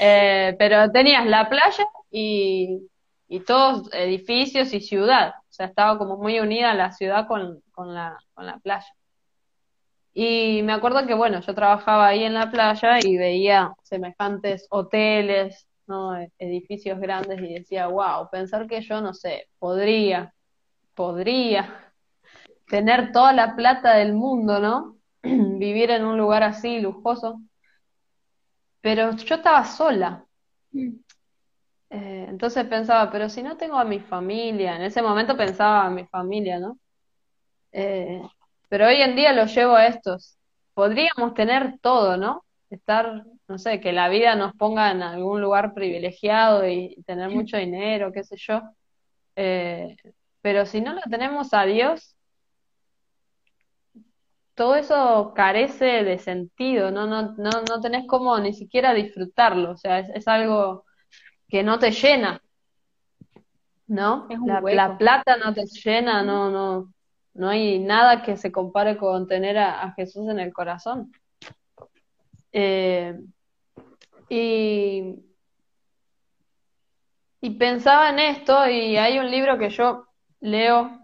eh, pero tenías la playa y, y todos edificios y ciudad, o sea, estaba como muy unida la ciudad con, con, la, con la playa. Y me acuerdo que, bueno, yo trabajaba ahí en la playa y veía semejantes hoteles, edificios grandes y decía, wow, pensar que yo, no sé, podría, podría tener toda la plata del mundo, ¿no? Vivir en un lugar así, lujoso. Pero yo estaba sola. Mm. Eh, entonces pensaba, pero si no tengo a mi familia, en ese momento pensaba a mi familia, ¿no? Eh, pero hoy en día lo llevo a estos. Podríamos tener todo, ¿no? Estar no sé, que la vida nos ponga en algún lugar privilegiado y tener mucho dinero, qué sé yo. Eh, pero si no lo tenemos a Dios, todo eso carece de sentido, no, no, no, no tenés como ni siquiera disfrutarlo, o sea, es, algo que no te llena, ¿no? la, plata no te llena, no, no, no hay nada que se compare con tener a, Jesús en el corazón. Eh, y, y pensaba en esto y hay un libro que yo leo,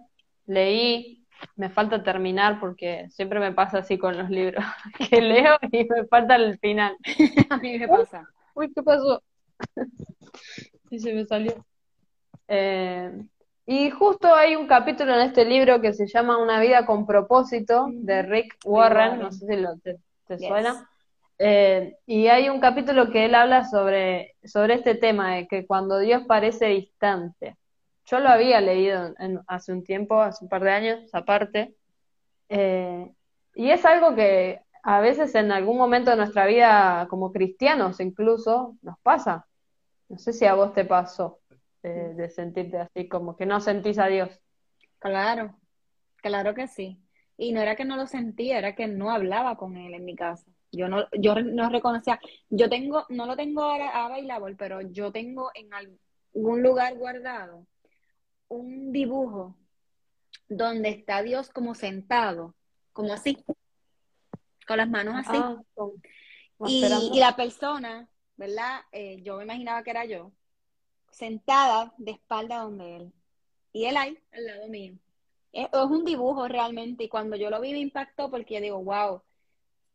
leí, me falta terminar porque siempre me pasa así con los libros, que leo y me falta el final. A mí me pasa. Uy, ¿qué pasó? y se me salió. Eh, y justo hay un capítulo en este libro que se llama Una vida con propósito, de Rick Warren, no sé si lo, te, suena. Eh, y hay un capítulo que él habla sobre, sobre este tema, de que cuando Dios parece distante. Yo lo había leído hace un tiempo, hace un par de años, aparte. Eh, y es algo que a veces en algún momento de nuestra vida, como cristianos incluso, nos pasa. No sé si a vos te pasó de, de sentirte así, como que no sentís a Dios. Claro, claro que sí. Y no era que no lo sentía, era que no hablaba con él en mi casa. Yo no, yo no reconocía, yo tengo, no lo tengo ahora a bailar, pero yo tengo en algún lugar guardado un dibujo donde está Dios como sentado, como así, con las manos así. Ah, y, la persona, ¿verdad? Eh, yo me imaginaba que era yo, sentada de espalda donde él. Y él ahí, al lado mío. Es, es un dibujo realmente, y cuando yo lo vi me impactó porque yo digo, wow,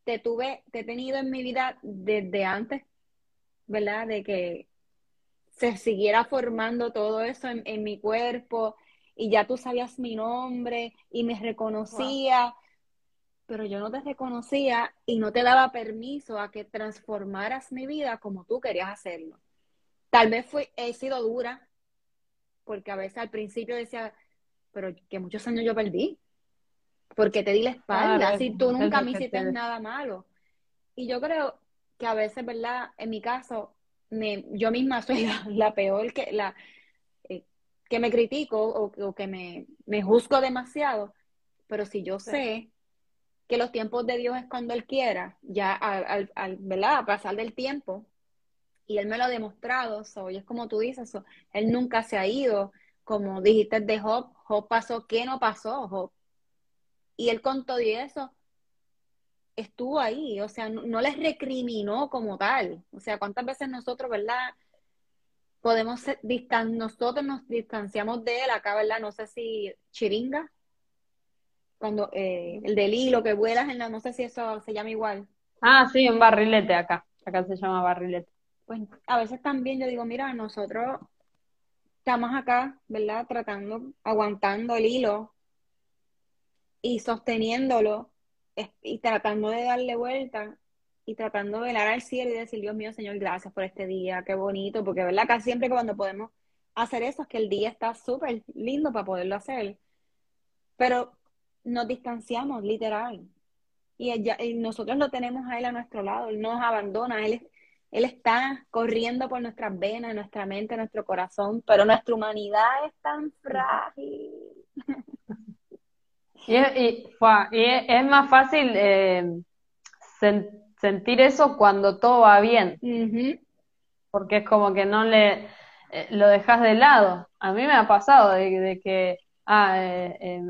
te tuve, te he tenido en mi vida desde antes, ¿verdad? De que se siguiera formando todo eso en, mi cuerpo y ya tú sabías mi nombre y me reconocía, pero yo no te reconocía y no te daba permiso a que transformaras mi vida como tú querías hacerlo. Tal vez fui, he sido dura, porque a veces al principio decía, pero que muchos años yo perdí. Porque te di la espalda, si tú nunca me hiciste nada malo. Y yo creo que a veces, ¿verdad? En mi caso, me, yo misma soy la, peor que la eh, que me critico o, que me, me, juzgo demasiado. Pero si yo sé que los tiempos de Dios es cuando Él quiera, ya al, al, ¿verdad? A pasar del tiempo, y Él me lo ha demostrado, y es como tú dices, Él nunca se ha ido, como dijiste de Job, Job pasó, ¿qué no pasó Job? Y Él con todo y eso estuvo ahí, o sea, no, les recriminó como tal, o sea, ¿cuántas veces nosotros, verdad? Podemos, distan nosotros nos distanciamos de él acá, ¿verdad? No sé si chiringa, cuando eh, el del hilo que vuelas en la, no sé si eso se llama igual. Ah, sí, un barrilete acá, acá se llama barrilete. Pues a veces también yo digo, mira, nosotros estamos acá, ¿verdad? Tratando, aguantando el hilo y sosteniéndolo y tratando de darle vuelta y tratando de velar al cielo y decir, Dios mío, Señor, gracias por este día, qué bonito, porque, ¿verdad? Casi siempre cuando podemos hacer eso es que el día está súper lindo para poderlo hacer. Pero nos distanciamos, literal. Y, nosotros lo tenemos a Él a nuestro lado, Él nos abandona, Él, él está corriendo por nuestras venas, nuestra mente, nuestro corazón, pero nuestra humanidad es tan frágil. Y es, más fácil eh, sentir eso cuando todo va bien, porque es como que no le eh, lo dejas de lado. A mí me ha pasado de, que ah, eh,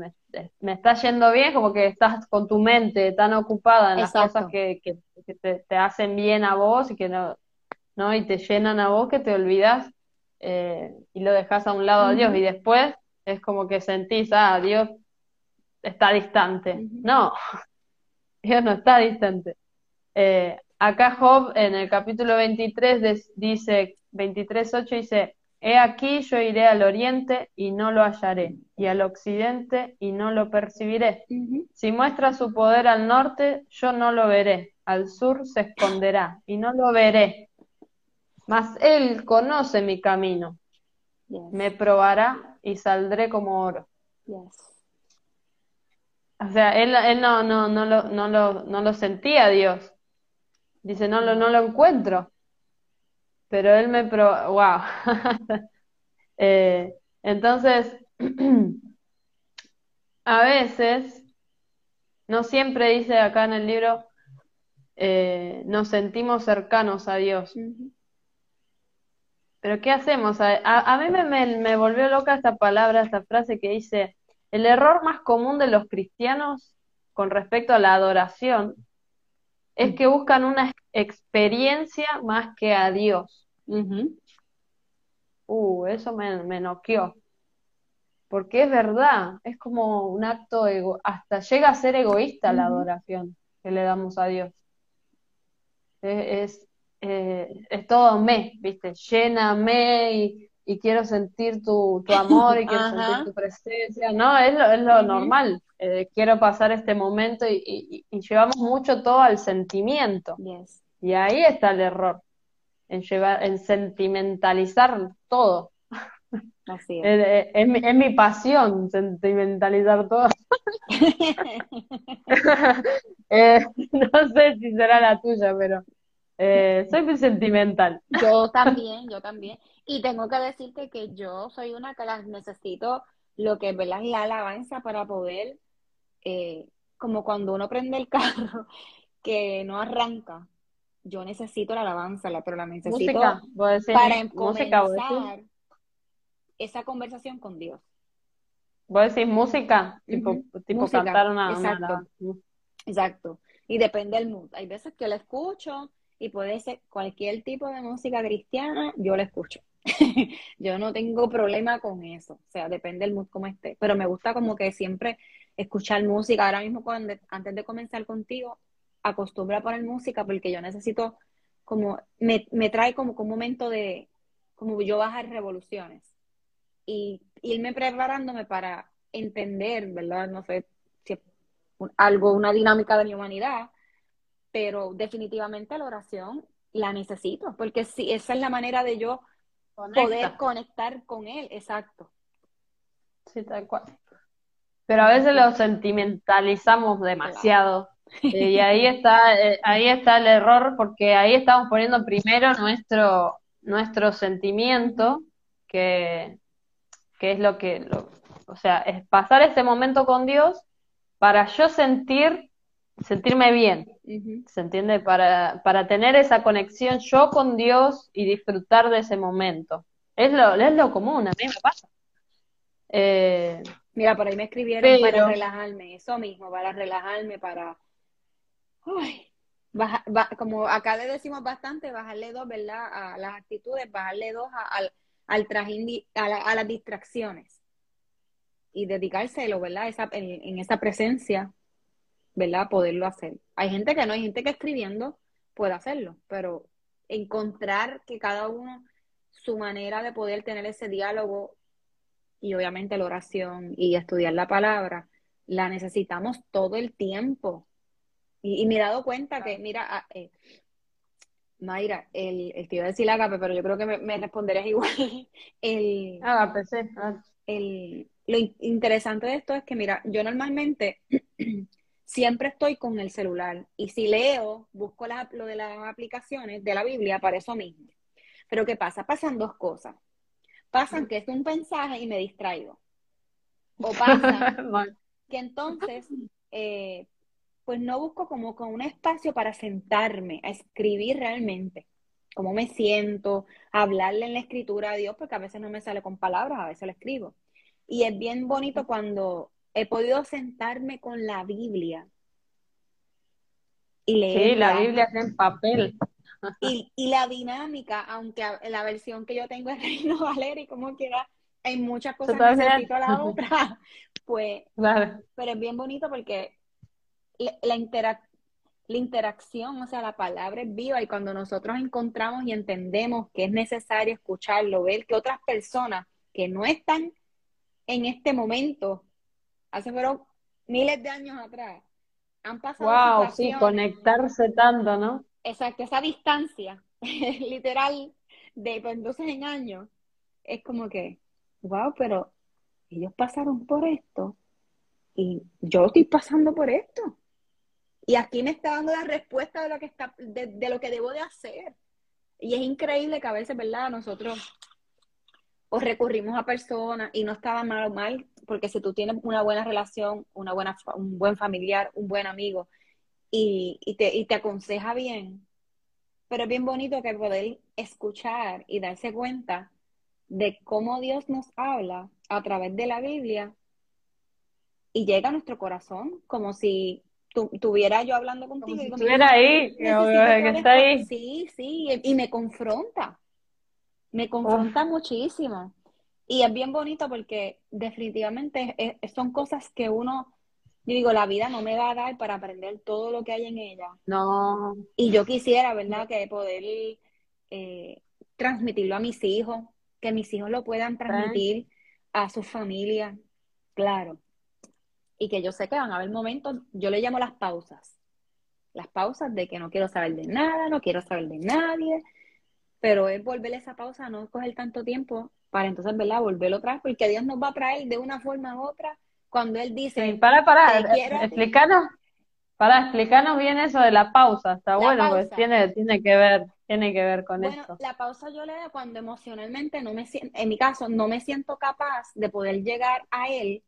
me, está yendo bien, como que estás con tu mente tan ocupada en las cosas que, te, hacen bien a vos y que no, ¿no? y te llenan a vos que te olvidas y lo dejas a un lado a Dios y después es como que sentís, ah, Dios está distante. No, Dios no está distante. Eh, acá Job en el capítulo 23 dice, 23.8 dice, He aquí yo iré al oriente y no lo hallaré, y al occidente y no lo percibiré. Si muestra su poder al norte, yo no lo veré, al sur se esconderá y no lo veré. Mas él conoce mi camino, me probará y saldré como oro. O sea, él, él no, no, no, lo, no, lo, no lo sentía Dios. Dice, no lo, no lo encuentro. Pero él me pro... ¡Wow! Eh, entonces, a veces, no siempre dice acá en el libro, eh, nos sentimos cercanos a Dios. Pero ¿qué hacemos? A, a, mí me, me, me volvió loca esta palabra, esta frase que dice, el error más común de los cristianos con respecto a la adoración es que buscan una experiencia más que a Dios. Uh, eso me, me noqueó. Porque es verdad, es como un acto, ego hasta llega a ser egoísta la adoración que le damos a Dios. Es, eh, es, todo me, ¿viste? Lléname y, y quiero sentir tu, tu amor y quiero sentir tu presencia, ¿no? Es lo, es lo normal. Eh, quiero pasar este momento y, y, llevamos mucho todo al sentimiento. Y ahí está el error, en, llevar, en sentimentalizar todo. Así es. Es, es, mi, es, mi, pasión sentimentalizar todo. eh, no sé si será la tuya, pero eh, soy muy sentimental. Yo también, yo también. Y tengo que decirte que yo soy una que las necesito lo que es la alabanza para poder, eh, como cuando uno prende el carro que no arranca. Yo necesito la alabanza, la, pero la necesito para comenzar esa conversación con Dios. ¿Vos decís música? Tipo, tipo cantar una, exacto. Exacto. Y depende del mood. Hay veces que la escucho y puede ser cualquier tipo de música cristiana, yo la escucho. yo no tengo problema con eso, o sea, depende del mood como esté, pero me gusta como que siempre escuchar música. Ahora mismo, cuando, antes de comenzar contigo, acostumbro a poner música porque yo necesito, como, me, me trae como, como un momento de, como yo bajar revoluciones y irme preparándome para entender, ¿verdad? No sé si es algo, una dinámica de mi humanidad, pero definitivamente la oración la necesito, porque si esa es la manera de yo poder conectar con él, exacto. sí, tal cual. Pero a veces lo sentimentalizamos demasiado. Eh, y ahí está, eh, ahí está el error, porque ahí estamos poniendo primero nuestro, nuestro sentimiento, que, que es lo que, lo, o sea, es pasar ese momento con Dios para yo sentir, sentirme bien, ¿se entiende? Para, para tener esa conexión yo con Dios y disfrutar de ese momento. Es lo, es lo común, a mí me pasa. Eh, Mira, por ahí me escribieron para relajarme, eso mismo, para relajarme, para... Uy, como acá le decimos bastante, bajarle dos, ¿verdad? A las actitudes, bajarle dos al, al trajín, a, las distracciones. Y dedicárselo, ¿verdad? Esa, en, en, esa presencia, ¿verdad? Poderlo hacer. Hay gente que no, hay gente que escribiendo puede hacerlo, pero encontrar que cada uno su manera de poder tener ese diálogo y obviamente la oración y estudiar la palabra, la necesitamos todo el tiempo. Y, me he dado cuenta que, mira, ah, eh, Mayra, el, el, te iba a decir agape, pero yo creo que me, responderías igual. El, agape, sí. El, lo interesante de esto es que, mira, yo normalmente siempre estoy con el celular y si leo, busco lo de las aplicaciones de la Biblia para eso mismo. Pero ¿qué pasa? Pasan dos cosas pasan que es un mensaje y me distraigo. O pasa que entonces, eh, pues no busco como con un espacio para sentarme a escribir realmente cómo me siento, hablarle en la escritura a Dios, porque a veces no me sale con palabras, a veces lo escribo. Y es bien bonito cuando he podido sentarme con la Biblia y leer. Sí, la Biblia es en papel. Y, y, la dinámica, aunque la versión que yo tengo es Reino Valeria y como quiera, hay muchas cosas que necesito la otra, pues, pero es bien bonito porque la, la, la interacción, o sea, la palabra es viva y cuando nosotros encontramos y entendemos que es necesario escucharlo, ver que otras personas que no están en este momento, hace fueron miles de años atrás, han pasado. Wow, sí, conectarse tanto, ¿no? exacto, esa distancia literal de pues, entonces en años, es como que, wow, pero ellos pasaron por esto y yo estoy pasando por esto. Y aquí me está dando la respuesta de lo que está, de, lo que debo de hacer. Y es increíble que a veces, ¿verdad? Nosotros os recurrimos a personas y no estaba mal o mal, porque si tú tienes una buena relación, una buena, un buen familiar, un buen amigo, y, te, y te aconseja bien. Pero es bien bonito que poder escuchar y darse cuenta de cómo Dios nos habla a través de la Biblia y llega a nuestro corazón como si tuviera yo hablando contigo. y estuviera ahí, que está ahí. Sí, sí, y, me confronta, me confronta muchísimo. Y es bien bonito porque definitivamente son cosas que uno yo digo, la vida no me va a dar para aprender todo lo que hay en ella. No. Y yo quisiera, ¿verdad?, que poder eh, transmitirlo a mis hijos, que mis hijos lo puedan transmitir a su familia, claro. Y que yo sé que van a haber momentos, yo le llamo las pausas. Las pausas de que no quiero saber de nada, no quiero saber de nadie, pero es volver esa pausa, no coger tanto tiempo para entonces, ¿verdad?, volverlo vez, porque Dios nos va a traer de una forma u otra cuando él dice... para, para, explícanos, para explicarnos bien eso de la pausa, está bueno, pues tiene, tiene que ver, tiene que ver con bueno, esto. La pausa yo le doy cuando emocionalmente no me siento, en mi caso, no me siento capaz de poder llegar a él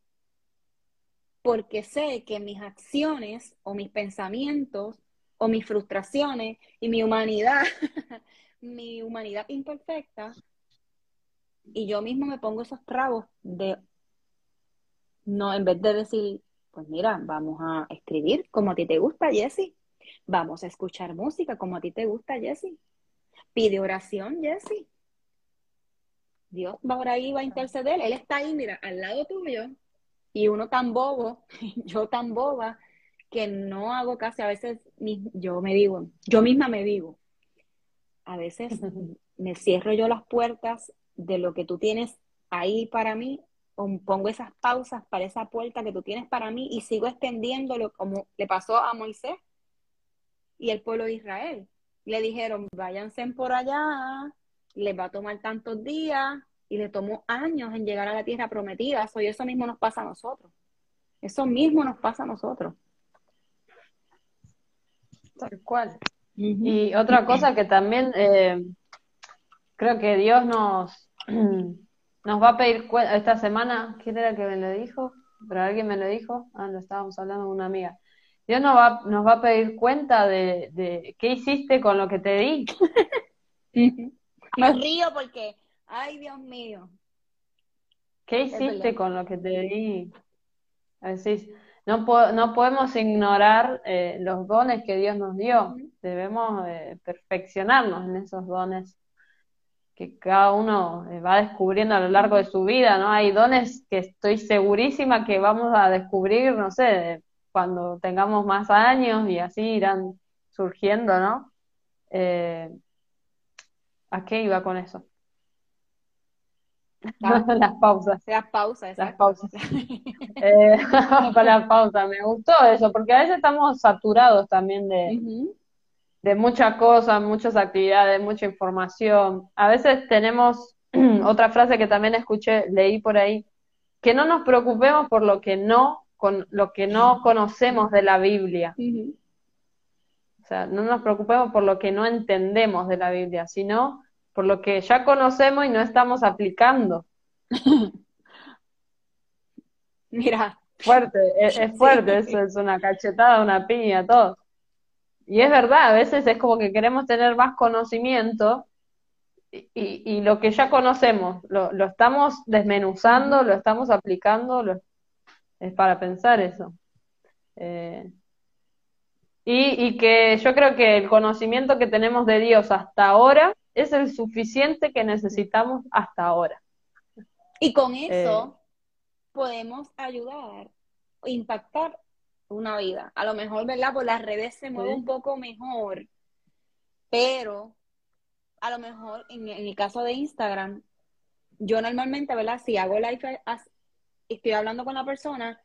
porque sé que mis acciones o mis pensamientos o mis frustraciones y mi humanidad, mi humanidad imperfecta, y yo mismo me pongo esos trabos de no, en vez de decir, pues mira, vamos a escribir como a ti te gusta, Jesse. Vamos a escuchar música como a ti te gusta, Jesse. Pide oración, Jesse. Dios va por ahí, va a interceder. Él está ahí, mira, al lado tuyo. Y uno tan bobo, yo tan boba, que no hago casi, a veces yo me digo, yo misma me digo, a veces me cierro yo las puertas de lo que tú tienes ahí para mí pongo esas pausas para esa puerta que tú tienes para mí y sigo extendiéndolo como le pasó a Moisés y el pueblo de Israel. Le dijeron, váyanse por allá, les va a tomar tantos días, y le tomó años en llegar a la tierra prometida. Eso, y eso mismo nos pasa a nosotros. Eso mismo nos pasa a nosotros. Tal cual. Y otra cosa que también eh, creo que Dios nos, nos va a pedir cuenta, esta semana, ¿quién era el que me lo dijo? Pero alguien me lo dijo, ah, lo estábamos hablando con una amiga. Dios nos va, nos va a pedir cuenta de, de qué hiciste con lo que te di. Me río porque, ay Dios mío. ¿Qué hiciste con lo que te di? Decís, no, no podemos ignorar eh, los dones que Dios nos dio. Debemos eh, perfeccionarnos en esos dones que cada uno eh, va descubriendo a lo largo de su vida, ¿no? Hay dones que estoy segurísima que vamos a descubrir, no sé, cuando tengamos más años y así irán surgiendo, ¿no? ¿A qué iba con eso? las pausas. Las pausas, Las pausas. eh, para la pausa, me gustó eso, porque a veces estamos saturados también de, de muchas cosas, muchas actividades, mucha información. A veces tenemos otra frase que también escuché, leí por ahí, que no nos preocupemos por lo que no, con lo que no conocemos de la Biblia. O sea, no nos preocupemos por lo que no entendemos de la Biblia, sino por lo que ya conocemos y no estamos aplicando. Mira. Fuerte, es, fuerte, eso es una cachetada, una piña, todo. Y es verdad, a veces es como que queremos tener más conocimiento y, y, lo que ya conocemos, lo, lo, estamos desmenuzando, lo estamos aplicando, lo, es para pensar eso. Eh, y, y que yo creo que el conocimiento que tenemos de Dios hasta ahora es el suficiente que necesitamos hasta ahora. Y con eso eh, podemos ayudar, impactar una vida. A lo mejor, ¿verdad? Por las redes se mueve un poco mejor, pero a lo mejor en, el caso de Instagram, yo normalmente, ¿verdad? Si hago live, estoy hablando con la persona,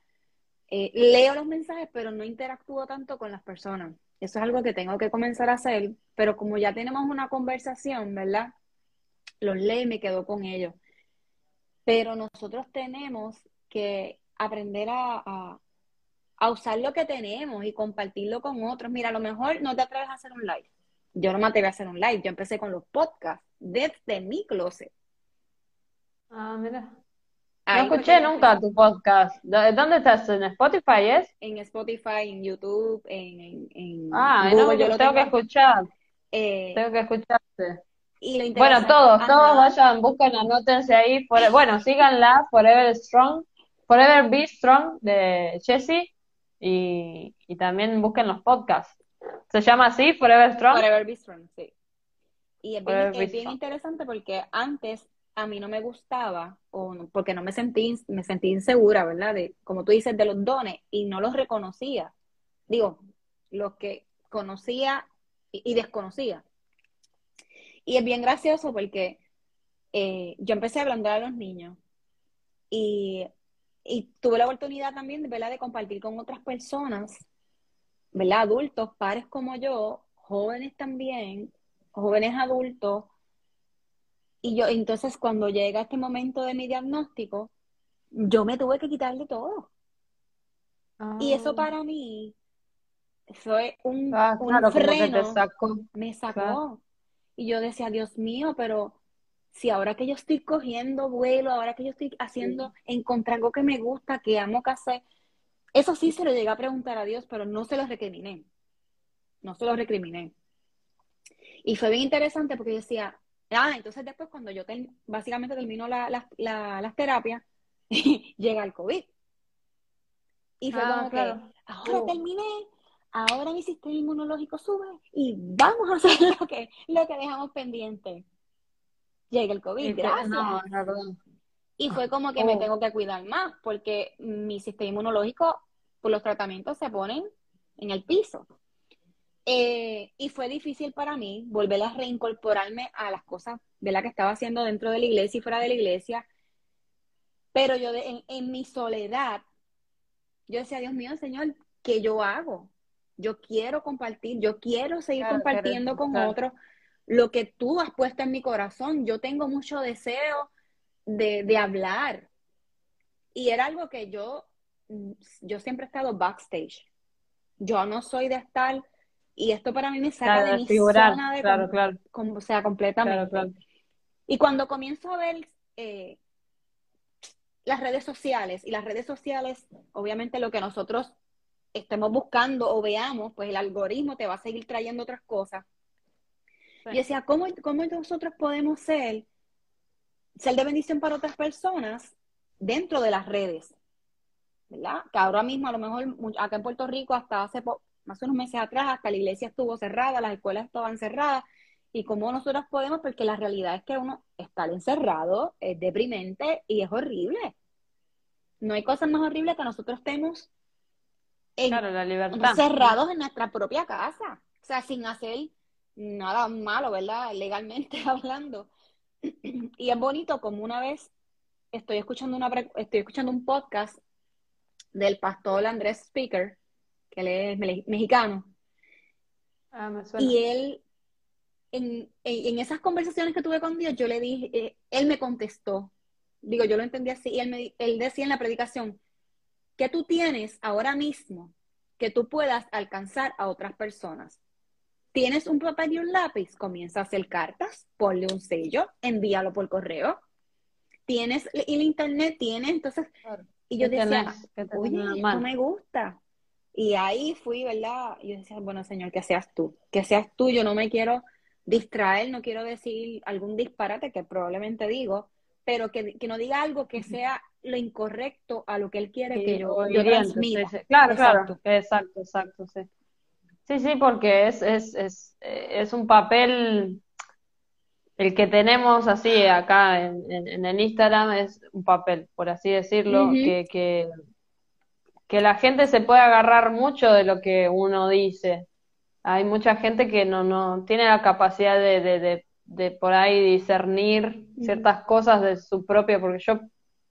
eh, leo los mensajes, pero no interactúo tanto con las personas. Eso es algo que tengo que comenzar a hacer, pero como ya tenemos una conversación, ¿verdad? Los leo y me quedo con ellos. Pero nosotros tenemos que aprender a, usar lo que tenemos y compartirlo con otros. Mira, a lo mejor no te atreves a hacer un live. Yo no me atreví a hacer un live. Yo empecé con los podcasts desde mi closet. Ah, mira. No escuché nunca tu podcast. ¿Dónde estás? ¿En Spotify es? En Spotify, en YouTube, en, en, ah, No, yo lo tengo, que escuchar. Eh, tengo que escucharte. bueno, todos, todos vayan, busquen, anótense ahí. bueno, síganla, Forever Strong, Forever Be Strong de Jessie y, y también busquen los podcasts. ¿Se llama así, Forever Strong? Forever Be Strong, sí. Y es es bien interesante porque antes a mí no me gustaba, o porque no me sentí, me sentí insegura, ¿verdad? De, como tú dices, de los dones, y no los reconocía. Digo, los que conocía y, desconocía. Y es bien gracioso porque eh, yo empecé a hablar a los niños y, y, tuve la oportunidad también ¿verdad? de compartir con otras personas, ¿verdad? Adultos, pares como yo, jóvenes también, jóvenes adultos, y yo, entonces cuando llega este momento de mi diagnóstico, yo me tuve que quitarle todo. Y eso ah. para mí fue un, ah, freno. Me sacó. Y yo decía, Dios mío, pero si ahora que yo estoy cogiendo vuelo, ahora que yo estoy haciendo, encontrar algo que me gusta, que amo que hacer, eso sí se lo llegué a preguntar a Dios, pero no se lo recriminé. No se lo recriminé. Y fue bien interesante porque yo decía, Ah, entonces después cuando yo básicamente termino las terapias, llega el COVID. Y fue ah, como que, ahora oh. terminé, ahora mi sistema inmunológico sube y vamos a hacer lo que, lo que dejamos pendiente. Llega el COVID, gracias. y fue como que me oh. tengo que cuidar más, porque mi sistema inmunológico, por los tratamientos se ponen en el piso. Eh, y fue difícil para mí volver a reincorporarme a las cosas de la que estaba haciendo dentro de la iglesia y fuera de la iglesia. Pero yo en, mi soledad, yo decía, Dios mío, Señor, ¿qué yo hago? Yo quiero compartir, yo quiero seguir compartiendo con otros lo que tú has puesto en mi corazón. Yo tengo mucho deseo de, de hablar. Y era algo que yo, yo siempre he estado backstage. Yo no soy de estar, y esto para mí me saca Claro, de mi figurar, zona de, claro, claro, o sea, completamente. Y cuando comienzo a ver eh, las redes sociales, y las redes sociales, obviamente lo que nosotros estemos buscando o veamos, pues el algoritmo te va a seguir trayendo otras cosas. Yo decía, ¿cómo, cómo nosotros podemos ser, ser de bendición para otras personas dentro de las redes? ¿Verdad? Que ahora mismo, a lo mejor, acá en Puerto Rico, hasta hace, hace unos meses atrás, hasta la iglesia estuvo cerrada, las escuelas estaban cerradas. ¿Y cómo nosotros podemos? Porque la realidad es que uno estar encerrado es deprimente y es horrible. No hay cosa más horrible que nosotros estemos en- Claro, la libertad. encerrados en nuestra propia casa, o sea, sin hacer nada malo, ¿verdad? Legalmente hablando. Y es bonito como una vez estoy escuchando una estoy escuchando un podcast del pastor Andrés Speaker, que él es me- mexicano, Ah, me suena. y él en, en, en esas conversaciones que tuve con Dios, yo le dije, eh, él me contestó, digo, yo lo entendí así, y él, me, él decía en la predicación, que tú tienes ahora mismo que tú puedas alcanzar a otras personas. ¿Tienes un papel y un lápiz? Comienza a hacer cartas, ponle un sello, envíalo por correo. ¿Tienes el internet? ¿Tienes? Entonces, Claro. y yo ¿Qué decía, oye, mano? me gusta. Y ahí fui, ¿verdad? Y yo decía, bueno, Señor, que seas tú, que seas tú, yo no me quiero distraer, no quiero decir algún disparate que probablemente digo, pero que, que no diga algo que sea lo incorrecto a lo que Él quiere que Sí, yo, o yo sí, transmita. sí. Claro, claro, Exacto. exacto, exacto, sí. Sí, sí, porque es, es, es, es un papel, el que tenemos así acá en, en, en el Instagram es un papel, por así decirlo, que, que, que la gente se puede agarrar mucho de lo que uno dice. Hay mucha gente que no, no tiene la capacidad de, de, de, de por ahí discernir ciertas cosas de su propia, porque yo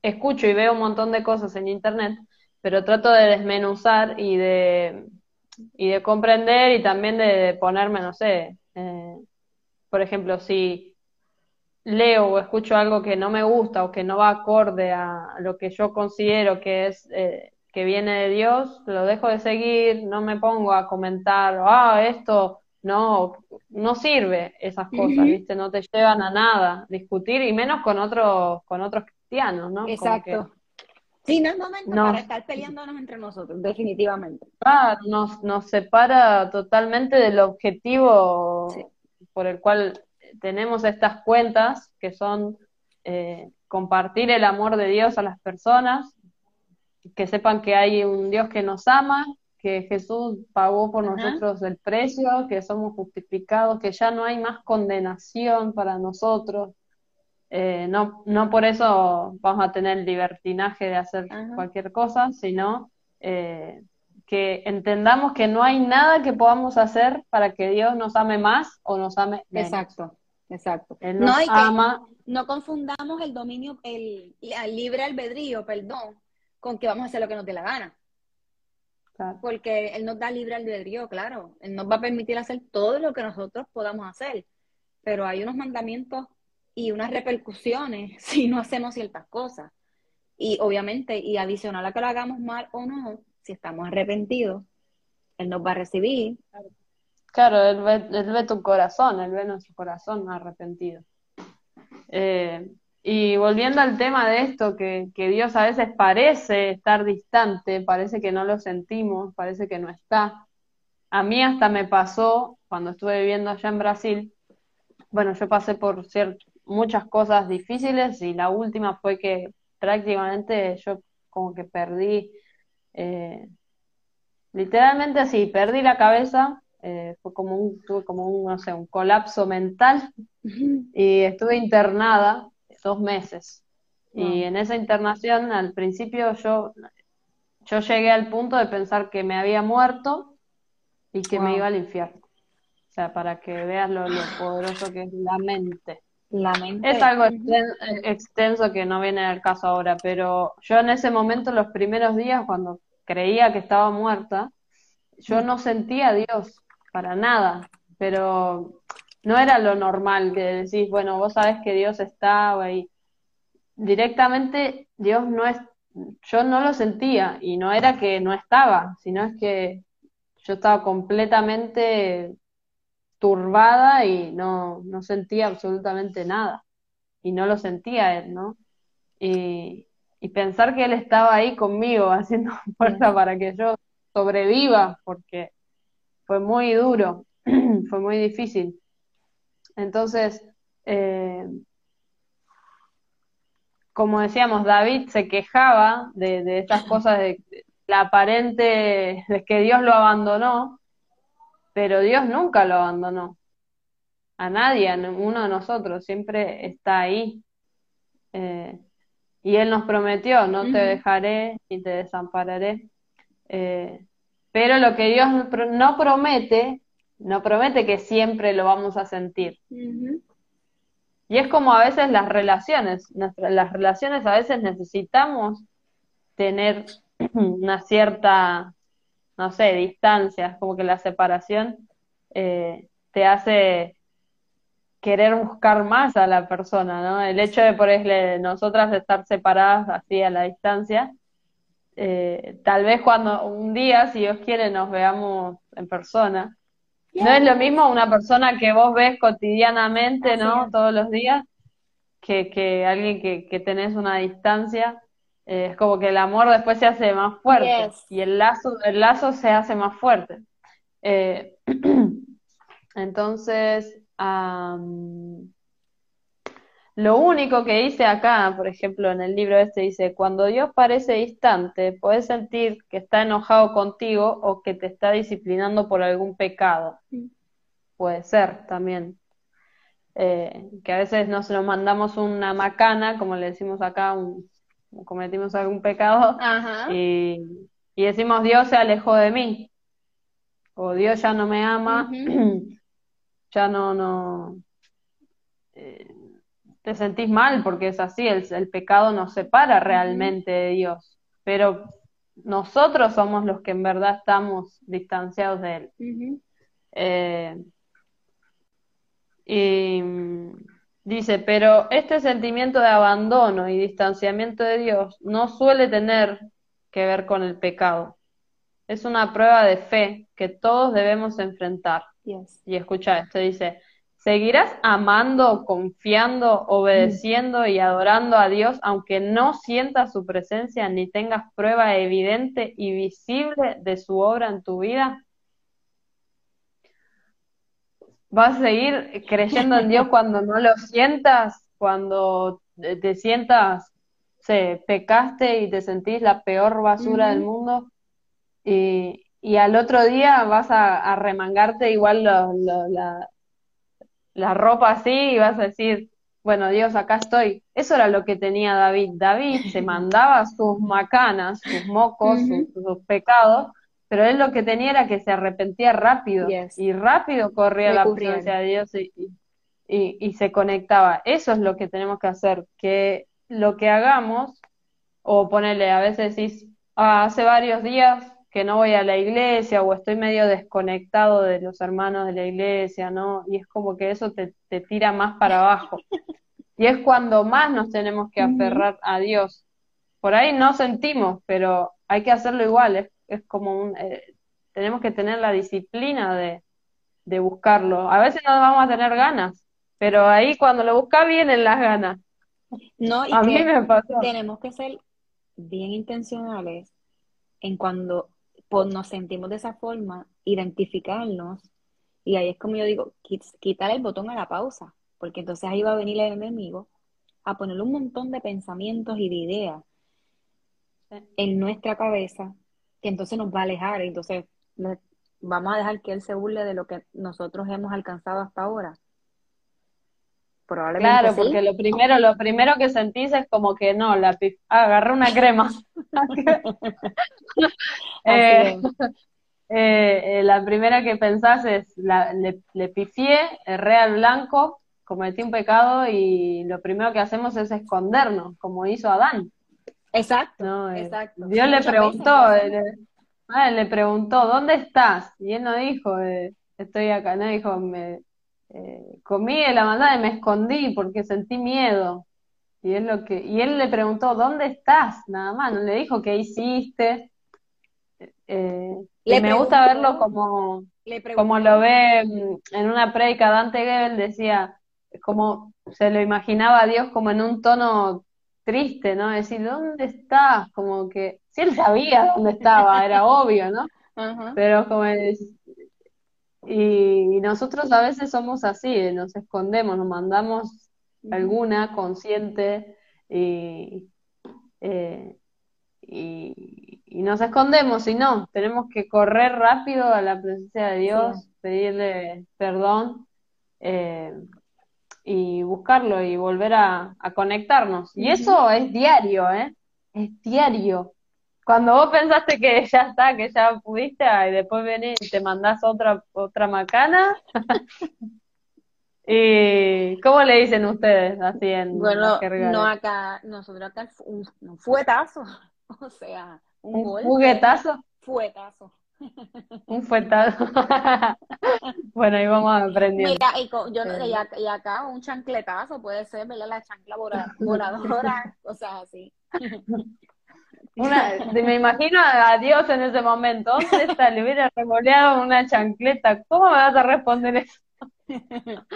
escucho y veo un montón de cosas en internet, pero trato de desmenuzar y de, y de comprender y también de, de ponerme, no sé, eh, por ejemplo, si leo o escucho algo que no me gusta o que no va acorde a lo que yo considero que es eh, que viene de Dios, lo dejo de seguir, no me pongo a comentar, ah, esto no, no sirve esas cosas. ¿viste? No te llevan a nada discutir y menos con otros, con otros cristianos, ¿no? Exacto. Sí, no es momento nos, para estar peleándonos entre nosotros, definitivamente. ah, nos, nos separa totalmente del Sí. objetivo por el cual tenemos estas cuentas, que son eh, compartir el amor de Dios a las personas, que sepan que hay un Dios que nos ama, que Jesús pagó por Ajá. nosotros el precio, que somos justificados, que ya no hay más condenación para nosotros. Eh, no, no por eso vamos a tener libertinaje de hacer Ajá. cualquier cosa, sino eh, que entendamos que no hay nada que podamos hacer para que Dios nos ame más o nos ame menos. Exacto, exacto. Él No, nos que ama, no confundamos el dominio, el, el libre albedrío, perdón, con que vamos a hacer lo que nos dé la gana. claro, Porque Él nos da libre albedrío, claro. Él nos va a permitir hacer todo lo que nosotros podamos hacer. Pero hay unos mandamientos y unas repercusiones si no hacemos ciertas cosas. Y obviamente, y adicional a que lo hagamos mal o no, si estamos arrepentidos, Él nos va a recibir. claro, él ve, él ve tu corazón, él ve nuestro corazón arrepentido. Eh, y volviendo al tema de esto, que, que Dios a veces parece estar distante, parece que no lo sentimos, parece que no está. A mí hasta me pasó cuando estuve viviendo allá en Brasil, bueno, yo pasé por cier- muchas cosas difíciles y la última fue que prácticamente yo como que perdí, eh, literalmente así, perdí la cabeza, eh, fue como un, tuve como un, no sé, un colapso mental y estuve internada dos meses. Y Wow. en esa internación, al principio yo, yo llegué al punto de pensar que me había muerto y que me iba al infierno. O sea, para que veas lo, lo poderoso que es la mente. La Es algo eh, extenso que no viene al caso ahora, pero yo en ese momento, los primeros días, cuando creía que estaba muerta, yo no sentía a Dios para nada, pero no era lo normal que decís, bueno, vos sabés que Dios estaba ahí. directamente Dios no es, yo no lo sentía y no era que no estaba, sino es que yo estaba completamente turbada y no, no sentía absolutamente nada. Y no lo sentía él, ¿no? Y, y pensar que él estaba ahí conmigo haciendo fuerza para que yo sobreviva, porque fue muy duro, fue muy difícil. Entonces, eh, como decíamos, David se quejaba de, de estas cosas, de la aparente, de que Dios lo abandonó, pero Dios nunca lo abandonó. A nadie, a uno de nosotros, siempre está ahí. Eh, y Él nos prometió, no te dejaré ni te desampararé. Eh, pero lo que Dios no promete, no promete que siempre lo vamos a sentir. Y es como a veces las relaciones, las relaciones a veces necesitamos tener una cierta, no sé, distancia, como que la separación eh, te hace querer buscar más a la persona, ¿no? El hecho de, por ejemplo, nosotras estar separadas así a la distancia, eh, tal vez cuando un día, si Dios quiere, nos veamos en persona. No es lo mismo una persona que vos ves cotidianamente, ¿no? Todos los días, que, que alguien que, que tenés una distancia. Eh, es como que el amor después se hace más fuerte y el lazo, el lazo se hace más fuerte. Eh, entonces, lo único que dice acá, por ejemplo, en el libro este dice, cuando Dios parece distante, puedes sentir que está enojado contigo o que te está disciplinando por algún pecado. Puede ser también. Eh, que a veces nos, nos mandamos una macana, como le decimos acá, un, cometimos algún pecado, Y, decimos Dios se alejó de mí, o Dios ya no me ama, ya no, no, eh, te sentís mal porque es así, el, pecado nos separa realmente de Dios, pero nosotros somos los que en verdad estamos distanciados de Él. Eh, y dice, pero este sentimiento de abandono y distanciamiento de Dios no suele tener que ver con el pecado. Es una prueba de fe que todos debemos enfrentar. Y escucha esto, dice, ¿seguirás amando, confiando, obedeciendo y adorando a Dios aunque no sientas su presencia ni tengas prueba evidente y visible de su obra en tu vida? ¿Vas a seguir creyendo en Dios cuando no lo sientas, cuando te sientas, se pecaste y te sentís la peor basura del mundo? Y, y al otro día vas a, remangarte igual la, la ropa así y vas a decir, bueno, Dios, acá estoy. Eso era lo que tenía David. David se mandaba sus macanas, sus mocos, sus, pecados, pero él lo que tenía era que se arrepentía rápido y rápido corría la presencia de Dios y, y, y, se conectaba. Eso es lo que tenemos que hacer, que lo que hagamos, o ponerle, a veces decís, ah, hace varios días que no voy a la iglesia o estoy medio desconectado de los hermanos de la iglesia, ¿no? Y es como que eso te, tira más para abajo. Y es cuando más nos tenemos que aferrar a Dios. Por ahí no sentimos, pero hay que hacerlo igual. Es, como un, eh, tenemos que tener la disciplina de, de buscarlo. A veces no vamos a tener ganas, pero ahí cuando lo busca vienen las ganas. No, y a mí me pasó. Tenemos que ser bien intencionales en cuando pues nos sentimos de esa forma, identificarnos, y ahí es como yo digo, quitar el botón a la pausa, porque entonces ahí va a venir el enemigo a ponerle un montón de pensamientos y de ideas en nuestra cabeza, entonces nos va a alejar, entonces vamos a dejar que él se burle de lo que nosotros hemos alcanzado hasta ahora. Claro, porque lo primero, lo primero que sentís es como que no, la ah, agarré una crema. Eh, eh, eh, la primera que pensás es, la, le, le pifié, erré al blanco, cometí un pecado y lo primero que hacemos es escondernos, como hizo Adán. Exacto, exacto. Dios le preguntó, le, ah, le, preguntó, ¿dónde estás? Y él no dijo, estoy acá, no dijo, me, eh, comí de la maldad y me escondí porque sentí miedo. Y es lo que, y él le preguntó, ¿dónde estás? Nada más, no le dijo qué hiciste. Eh, Le y me gusta verlo como, como lo ve mm, en una predica Dante Gebel, decía, como se lo imaginaba a Dios como en un tono triste, ¿no? Decir, ¿dónde estás? Como que, si él sabía dónde estaba, era obvio, ¿no? Pero como es, y, y nosotros a veces somos así, nos escondemos, nos mandamos alguna consciente y, eh, y, y nos escondemos y no, tenemos que correr rápido a la presencia de Dios, pedirle perdón eh, y buscarlo y volver a, a conectarnos. Y eso es diario, ¿eh? Es diario. Cuando vos pensaste que ya está, que ya pudiste, y después venís y te mandás otra, otra macana. ¿Y cómo le dicen ustedes así en Bueno, no acá, nosotros acá un, un fuetazo, o sea, un un golpe, juguetazo? fuetazo. Un fuetazo. Bueno, ahí vamos aprendiendo. Mira, y, co- yo, y acá, y acá un chancletazo puede ser, ¿verdad? La chancla vola- voladora, cosas así. Una, me imagino a Dios en ese momento. ¿Dónde está? Le hubiera revoleado una chancleta. ¿Cómo me vas a responder eso?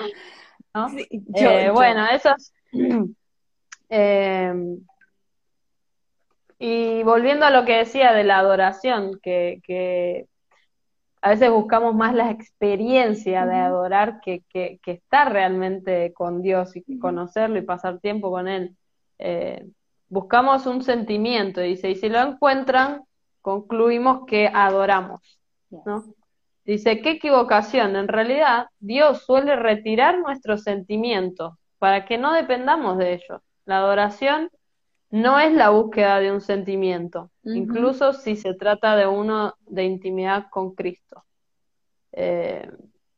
¿No? Sí, Eh, yo- bueno, eso es. Eh, y volviendo a lo que decía de la adoración, que, que a veces buscamos más la experiencia de adorar que, que, que estar realmente con Dios y conocerlo y pasar tiempo con Él. Eh, buscamos un sentimiento, dice, y si lo encuentran, concluimos que adoramos, ¿no? Dice, qué equivocación. En realidad, Dios suele retirar nuestros sentimientos para que no dependamos de ellos. La adoración no es la búsqueda de un sentimiento, incluso si se trata de uno de intimidad con Cristo. Eh,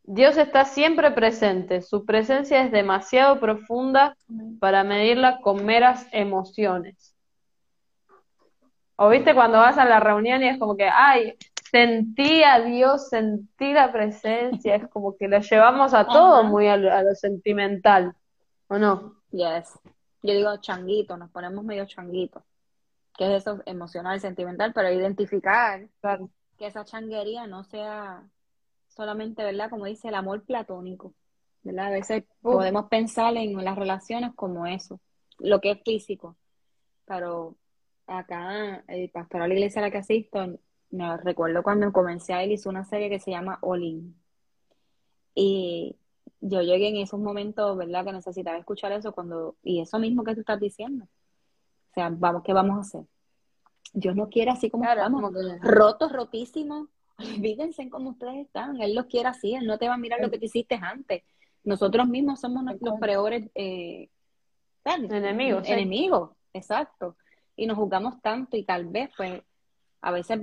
Dios está siempre presente, su presencia es demasiado profunda para medirla con meras emociones. O viste cuando vas a la reunión y es como que, ay, sentí a Dios, sentí la presencia, es como que lo llevamos a todo muy a lo, a lo sentimental, ¿o no? Yes. Yo digo changuito, nos ponemos medio changuito. Que es eso emocional, sentimental, pero identificar Claro. que esa changuería no sea solamente, ¿verdad? Como dice el amor platónico, ¿verdad? A veces podemos pensar en las relaciones como eso, lo que es físico, pero acá, el pastor a la iglesia a la que asisto, me recuerdo cuando comencé a él hizo una serie que se llama All In. Y yo llegué en esos momentos, ¿verdad? Que necesitaba escuchar eso cuando, y eso mismo que tú estás diciendo. O sea, vamos, ¿qué vamos a hacer? Dios no quiere así como Claro, estamos, como que- rotos, rotísimos. Olvídense en cómo ustedes están. Él los quiere así, Él no te va a mirar lo que tú hiciste antes. Nosotros mismos somos nuestros peores eh. Enemigos, sí. Enemigos, exacto. Y nos juzgamos tanto y tal vez, pues, a veces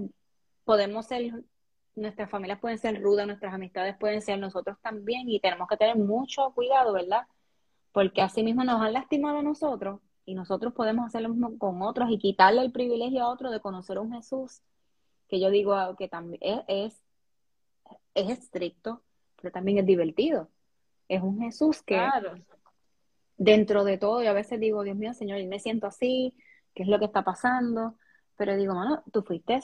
podemos ser, nuestras familias pueden ser rudas, nuestras amistades pueden ser nosotros también y tenemos que tener mucho cuidado, ¿verdad? Porque así mismo nos han lastimado a nosotros y nosotros podemos hacer lo mismo con otros y quitarle el privilegio a otro de conocer a un Jesús que yo digo ah, que también es, es, es estricto, pero también es divertido. Es un Jesús que Claro. dentro de todo, y a veces digo, Dios mío, Señor, y me siento así, ¿qué es lo que está pasando? Pero digo, mano, tú fuiste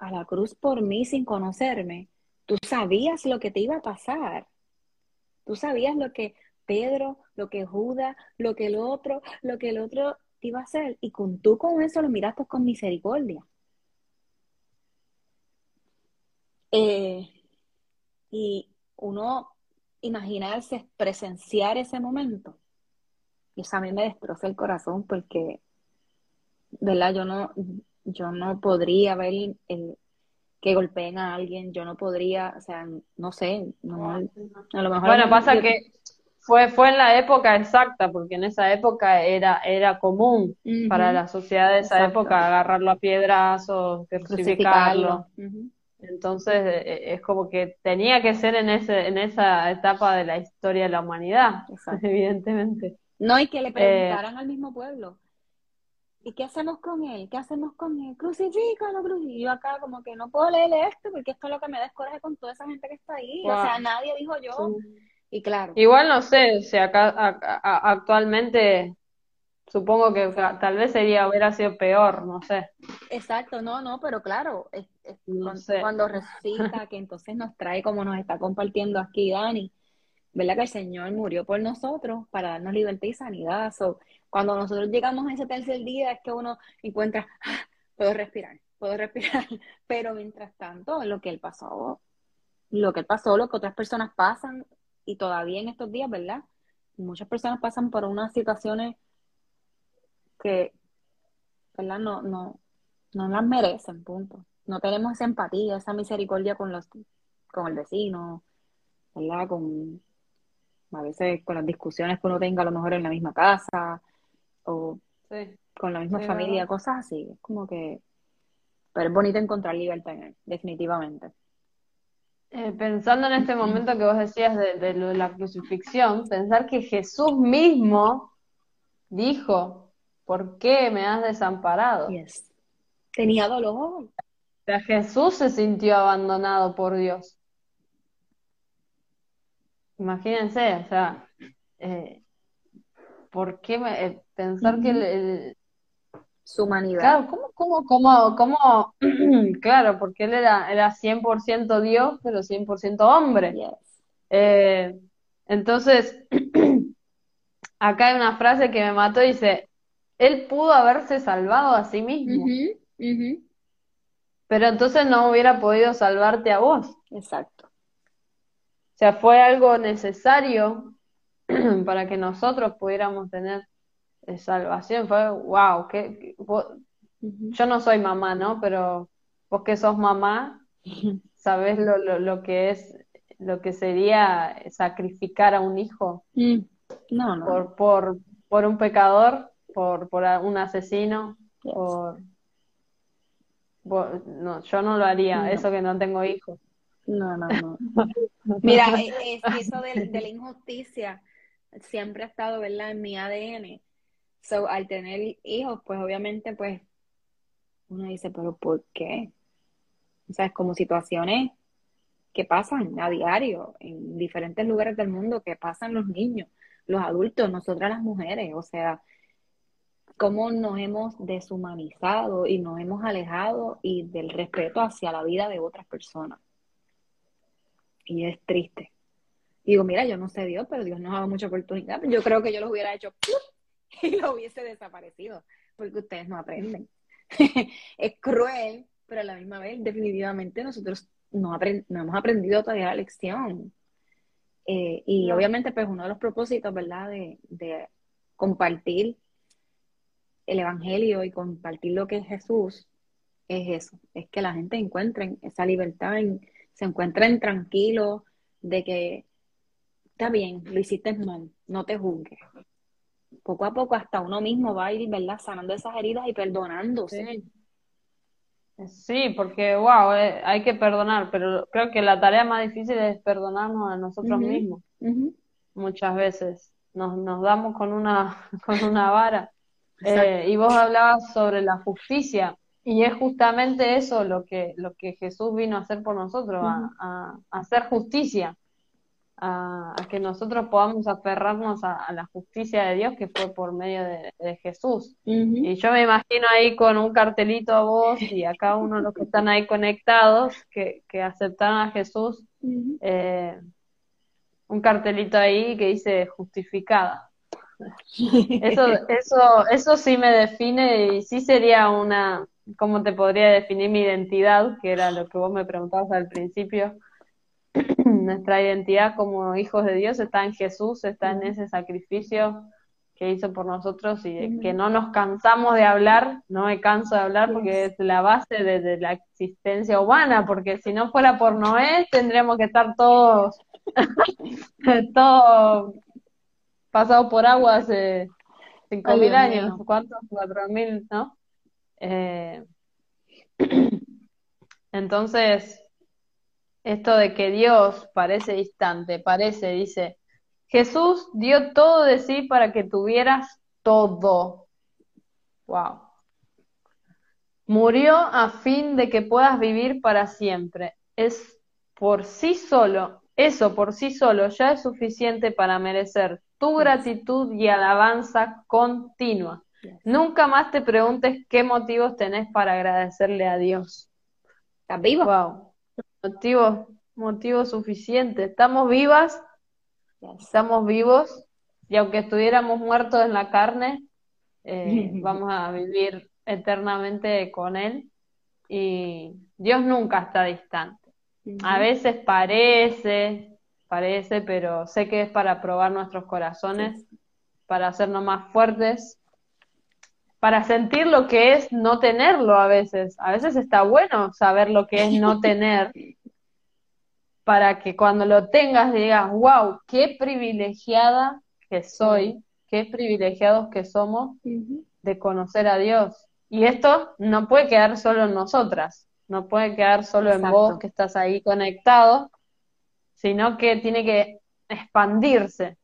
a la cruz por mí sin conocerme. Tú sabías lo que te iba a pasar. Tú sabías lo que Pedro, lo que Judas, lo que el otro, lo que el otro te iba a hacer. Y con tú con eso lo miraste con misericordia. Eh, y uno imaginarse, presenciar ese momento. Y eso a mí me destroza el corazón porque, ¿verdad? Yo no, yo no podría ver el, que golpeen a alguien, yo no podría, o sea, no sé, no, a lo mejor Bueno, pasa yo- que fue, fue en la época exacta, porque en esa época era, era común para la sociedad de esa Exacto. época agarrarlo a piedrazos, crucificarlo. Entonces eh, es como que tenía que ser en ese, en esa etapa de la historia de la humanidad, Exacto. evidentemente. No, y que le Eh, preguntaran al mismo pueblo, ¿y qué hacemos con él? ¿Qué hacemos con él? Crucifícalo, crucifícalo. Y yo acá como que no puedo leerle esto porque esto es lo que me da es coraje con toda esa gente que está ahí. O sea, nadie dijo yo. Y claro, Igual no sé si acá a- a- actualmente Supongo que tal vez sería, hubiera sido peor, no sé. Exacto, no, no, pero claro, es, cuando, recita que entonces nos trae como nos está compartiendo aquí Dani, ¿verdad? Que el Señor murió por nosotros para darnos libertad y sanidad. cuando nosotros llegamos a ese tercer día es que uno encuentra, ah, puedo respirar, puedo respirar, pero mientras tanto, lo que él pasó, lo que él pasó, lo que otras personas pasan, y todavía en estos días, ¿verdad? Muchas personas pasan por unas situaciones que, ¿verdad? No, no, no las merecen, punto. No tenemos esa empatía, esa misericordia con los, con el vecino, ¿verdad? Con, a veces con las discusiones que uno tenga a lo mejor en la misma casa, o con la misma familia, cosas así. Es como que, pero es bonito encontrar libertad en él, definitivamente. Eh, pensando en este momento que vos decías de, la crucifixión, pensar que Jesús mismo dijo, ¿por qué me has desamparado? Tenía dolor. O sea, Jesús se sintió abandonado por Dios. Imagínense, o sea, eh, ¿por qué eh, pensar que el, su humanidad. Claro, ¿cómo, cómo, cómo, claro, porque él era, era 100% Dios, pero 100% hombre. Eh, entonces, acá hay una frase que me mató, dice, él pudo haberse salvado a sí mismo. Pero entonces no hubiera podido salvarte a vos. Exacto. O sea, fue algo necesario para que nosotros pudiéramos tener salvación. Fue, wow, que, yo no soy mamá, ¿no? Pero vos que sos mamá, sabés lo, lo, lo, que es, lo que sería sacrificar a un hijo mm. no, no. Por, por, por un pecador, por, por un asesino, por... No, yo no lo haría, eso que no tengo hijos. No, no, no. Mira, es, eso de, de, la injusticia siempre ha estado, ¿verdad?, en mi ADN. So, al tener hijos, pues obviamente, pues, uno dice, pero ¿por qué? O sea, es como situaciones que pasan a diario en diferentes lugares del mundo, que pasan los niños, los adultos, nosotras las mujeres, o sea, cómo nos hemos deshumanizado y nos hemos alejado y del respeto hacia la vida de otras personas. Y es triste. digo, mira, yo no sé Dios, pero Dios nos ha dado mucha oportunidad. Yo creo que yo los hubiera hecho y lo hubiese desaparecido, porque ustedes no aprenden. es cruel, pero a la misma vez, definitivamente, nosotros no, no hemos aprendido todavía la lección. Eh, y obviamente, pues uno de los propósitos, ¿verdad?, de, de compartir el Evangelio y compartir lo que es Jesús, es eso, es que la gente encuentre esa libertad, se encuentren tranquilos de que está bien, lo hiciste mal, no te juzgues, poco a poco hasta uno mismo va a ir, ¿verdad? Sanando esas heridas y perdonándose. Sí. porque, wow, eh, hay que perdonar, pero creo que la tarea más difícil es perdonarnos a nosotros mismos. Muchas veces nos, nos damos con una, con una vara. Eh, y vos hablabas sobre la justicia, y es justamente eso lo que, lo que Jesús vino a hacer por nosotros, a, hacer justicia a, que nosotros podamos aferrarnos a, la justicia de Dios que fue por medio de, Jesús. Y yo me imagino ahí con un cartelito a vos y a cada uno de los que están ahí conectados, que, que aceptaron a Jesús, eh, un cartelito ahí que dice justificada. Eso, eso, eso sí me define y sí sería una, ¿cómo te podría definir mi identidad? Que era lo que vos me preguntabas al principio nuestra identidad como hijos de Dios está en Jesús, está en ese sacrificio que hizo por nosotros y que no nos cansamos de hablar, no me canso de hablar porque es la base de, la existencia humana, porque si no fuera por Noé tendríamos que estar todos, todos pasados por agua hace cinco mil años, ¿cuántos? Cuatro mil, ¿no? Eh, entonces, esto de que Dios parece distante, parece, dice, Jesús dio todo de sí para que tuvieras todo. Wow. Murió a fin de que puedas vivir para siempre. Es por sí solo eso por sí solo ya es suficiente para merecer tu gratitud y alabanza continua. Nunca más te preguntes qué motivos tenés para agradecerle a Dios. ¿Estás vivo? Wow. Motivo, motivo suficiente. Estamos vivas, estamos vivos, y aunque estuviéramos muertos en la carne, eh, vamos a vivir eternamente con Él. Y Dios nunca está distante. A veces parece, parece, pero sé que es para probar nuestros corazones, para hacernos más fuertes, para sentir lo que es no tenerlo a veces. A veces está bueno saber lo que es no tener, para que cuando lo tengas digas, wow, qué privilegiada que soy, qué privilegiados que somos de conocer a Dios. Y esto no puede quedar solo en nosotras, no puede quedar solo en vos que estás ahí conectado, sino que tiene que expandirse.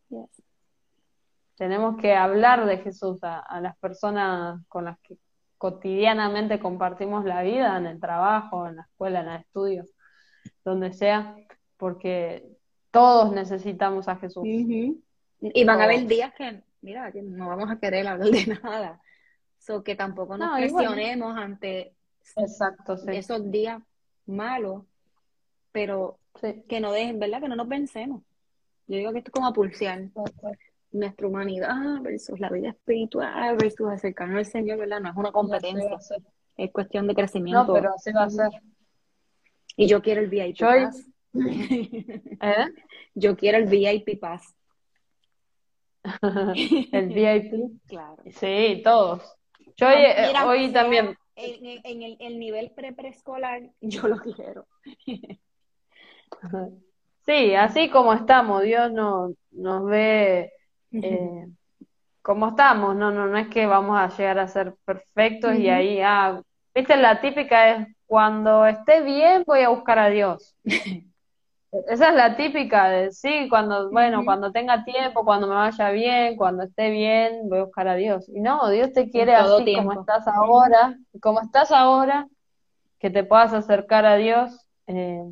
Tenemos que hablar de Jesús a, las personas con las que cotidianamente compartimos la vida, en el trabajo, en la escuela, en el estudio, donde sea, porque todos necesitamos a Jesús. Y van a haber días que, mira, que no vamos a querer hablar de nada. So que tampoco nos presionemos ante Exacto, esos días malos, pero que no dejen, ¿verdad? Que no nos pensemos. Yo digo que esto es como a pulsear nuestra humanidad versus la vida espiritual versus acercarnos al Señor, ¿verdad? No es una competencia, es cuestión de crecimiento. No, pero así va a ser. Y yo quiero el VIP Pass. ¿Eh? Yo quiero el VIP Pass. el VIP. Claro. Sí, todos. Yo hoy, eh, también. En, el, el, nivel pre-preescolar, yo lo quiero. sí, así como estamos, Dios no, nos ve eh, como estamos, no, no, no es que vamos a llegar a ser perfectos y ahí, ah, viste, la típica es cuando esté bien voy a buscar a Dios. Esa es la típica de, sí, cuando, bueno, cuando tenga tiempo, cuando me vaya bien, cuando esté bien, voy a buscar a Dios. Y no, Dios te quiere así como estás ahora, como estás ahora, que te puedas acercar a Dios, eh,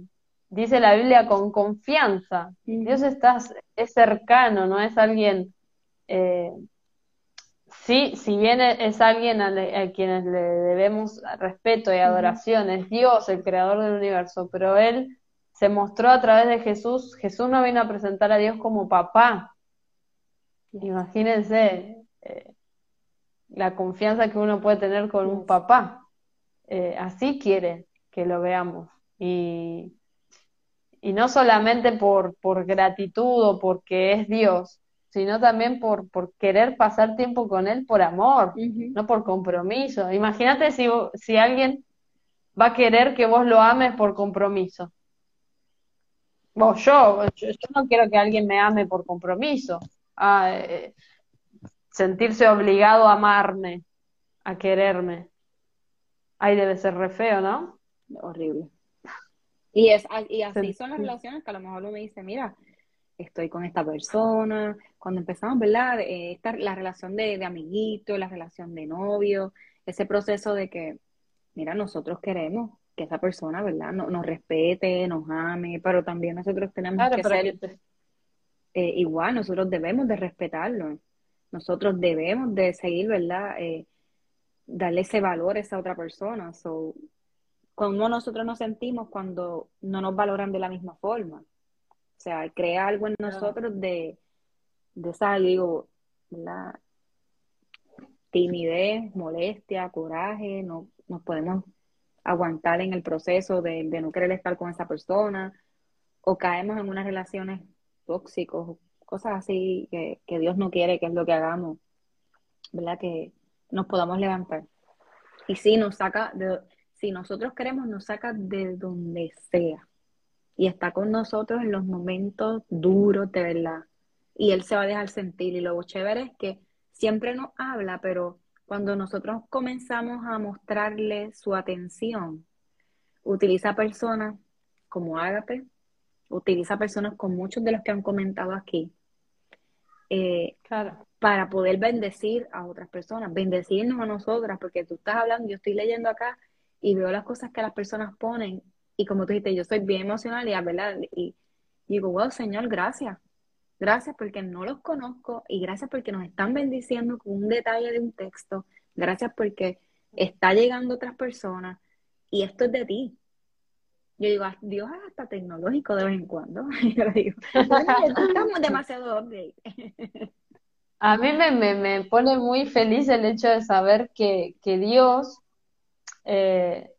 dice la Biblia con confianza. Dios está, es cercano, no es alguien, eh, sí, si bien es alguien a, a, quienes le debemos respeto y adoración, es Dios el creador del universo, pero Él se mostró a través de Jesús. Jesús no vino a presentar a Dios como papá. Imagínense eh, la confianza que uno puede tener con un papá. Eh, así quiere que lo veamos. Y, y no solamente por, por gratitud o porque es Dios, sino también por, por querer pasar tiempo con Él por amor, no por compromiso. Imagínate si, si alguien va a querer que vos lo ames por compromiso yo, yo, no quiero que alguien me ame por compromiso, a, eh, sentirse obligado a amarme, a quererme. Ahí debe ser re feo, ¿no? Horrible. Y, es, y así son las relaciones que a lo mejor uno me dice, mira, estoy con esta persona. Cuando empezamos, ¿verdad? Eh, esta, la relación de, de amiguito, la relación de novio, ese proceso de que, mira, nosotros queremos que esa persona, ¿verdad? No, nos respete, nos ame, pero también nosotros tenemos que ser eh, igual, nosotros debemos de respetarlo, nosotros debemos de seguir, ¿verdad? Eh, darle ese valor a esa otra persona. So, como nosotros nos sentimos cuando no nos valoran de la misma forma. O sea, crea algo en nosotros de, de esa, digo, ¿verdad? timidez, molestia, coraje, no nos podemos aguantar en el proceso de, no querer estar con esa persona, o caemos en unas relaciones tóxicas, cosas así que, Dios no quiere que es lo que hagamos, ¿verdad? Que nos podamos levantar. Y si nos saca, de, si nosotros queremos, nos saca de donde sea. Y está con nosotros en los momentos duros, de verdad. Y Él se va a dejar sentir. Y lo chévere es que siempre nos habla, pero cuando nosotros comenzamos a mostrarle su atención, utiliza personas como Ágape, utiliza personas con muchos de los que han comentado aquí, eh, para poder bendecir a otras personas, bendecirnos a nosotras, porque tú estás hablando, yo estoy leyendo acá y veo las cosas que las personas ponen, y como tú dijiste, yo soy bien emocional y, ¿verdad? y, Y digo, wow, Señor, gracias. Gracias porque no los conozco y gracias porque nos están bendiciendo con un detalle de un texto. Gracias porque está llegando otras personas y esto es de ti. Yo digo, ah, Dios es hasta tecnológico de vez en cuando. Yo digo, estamos demasiado update. A mí me, me, pone muy feliz el hecho de saber que, que Dios eh,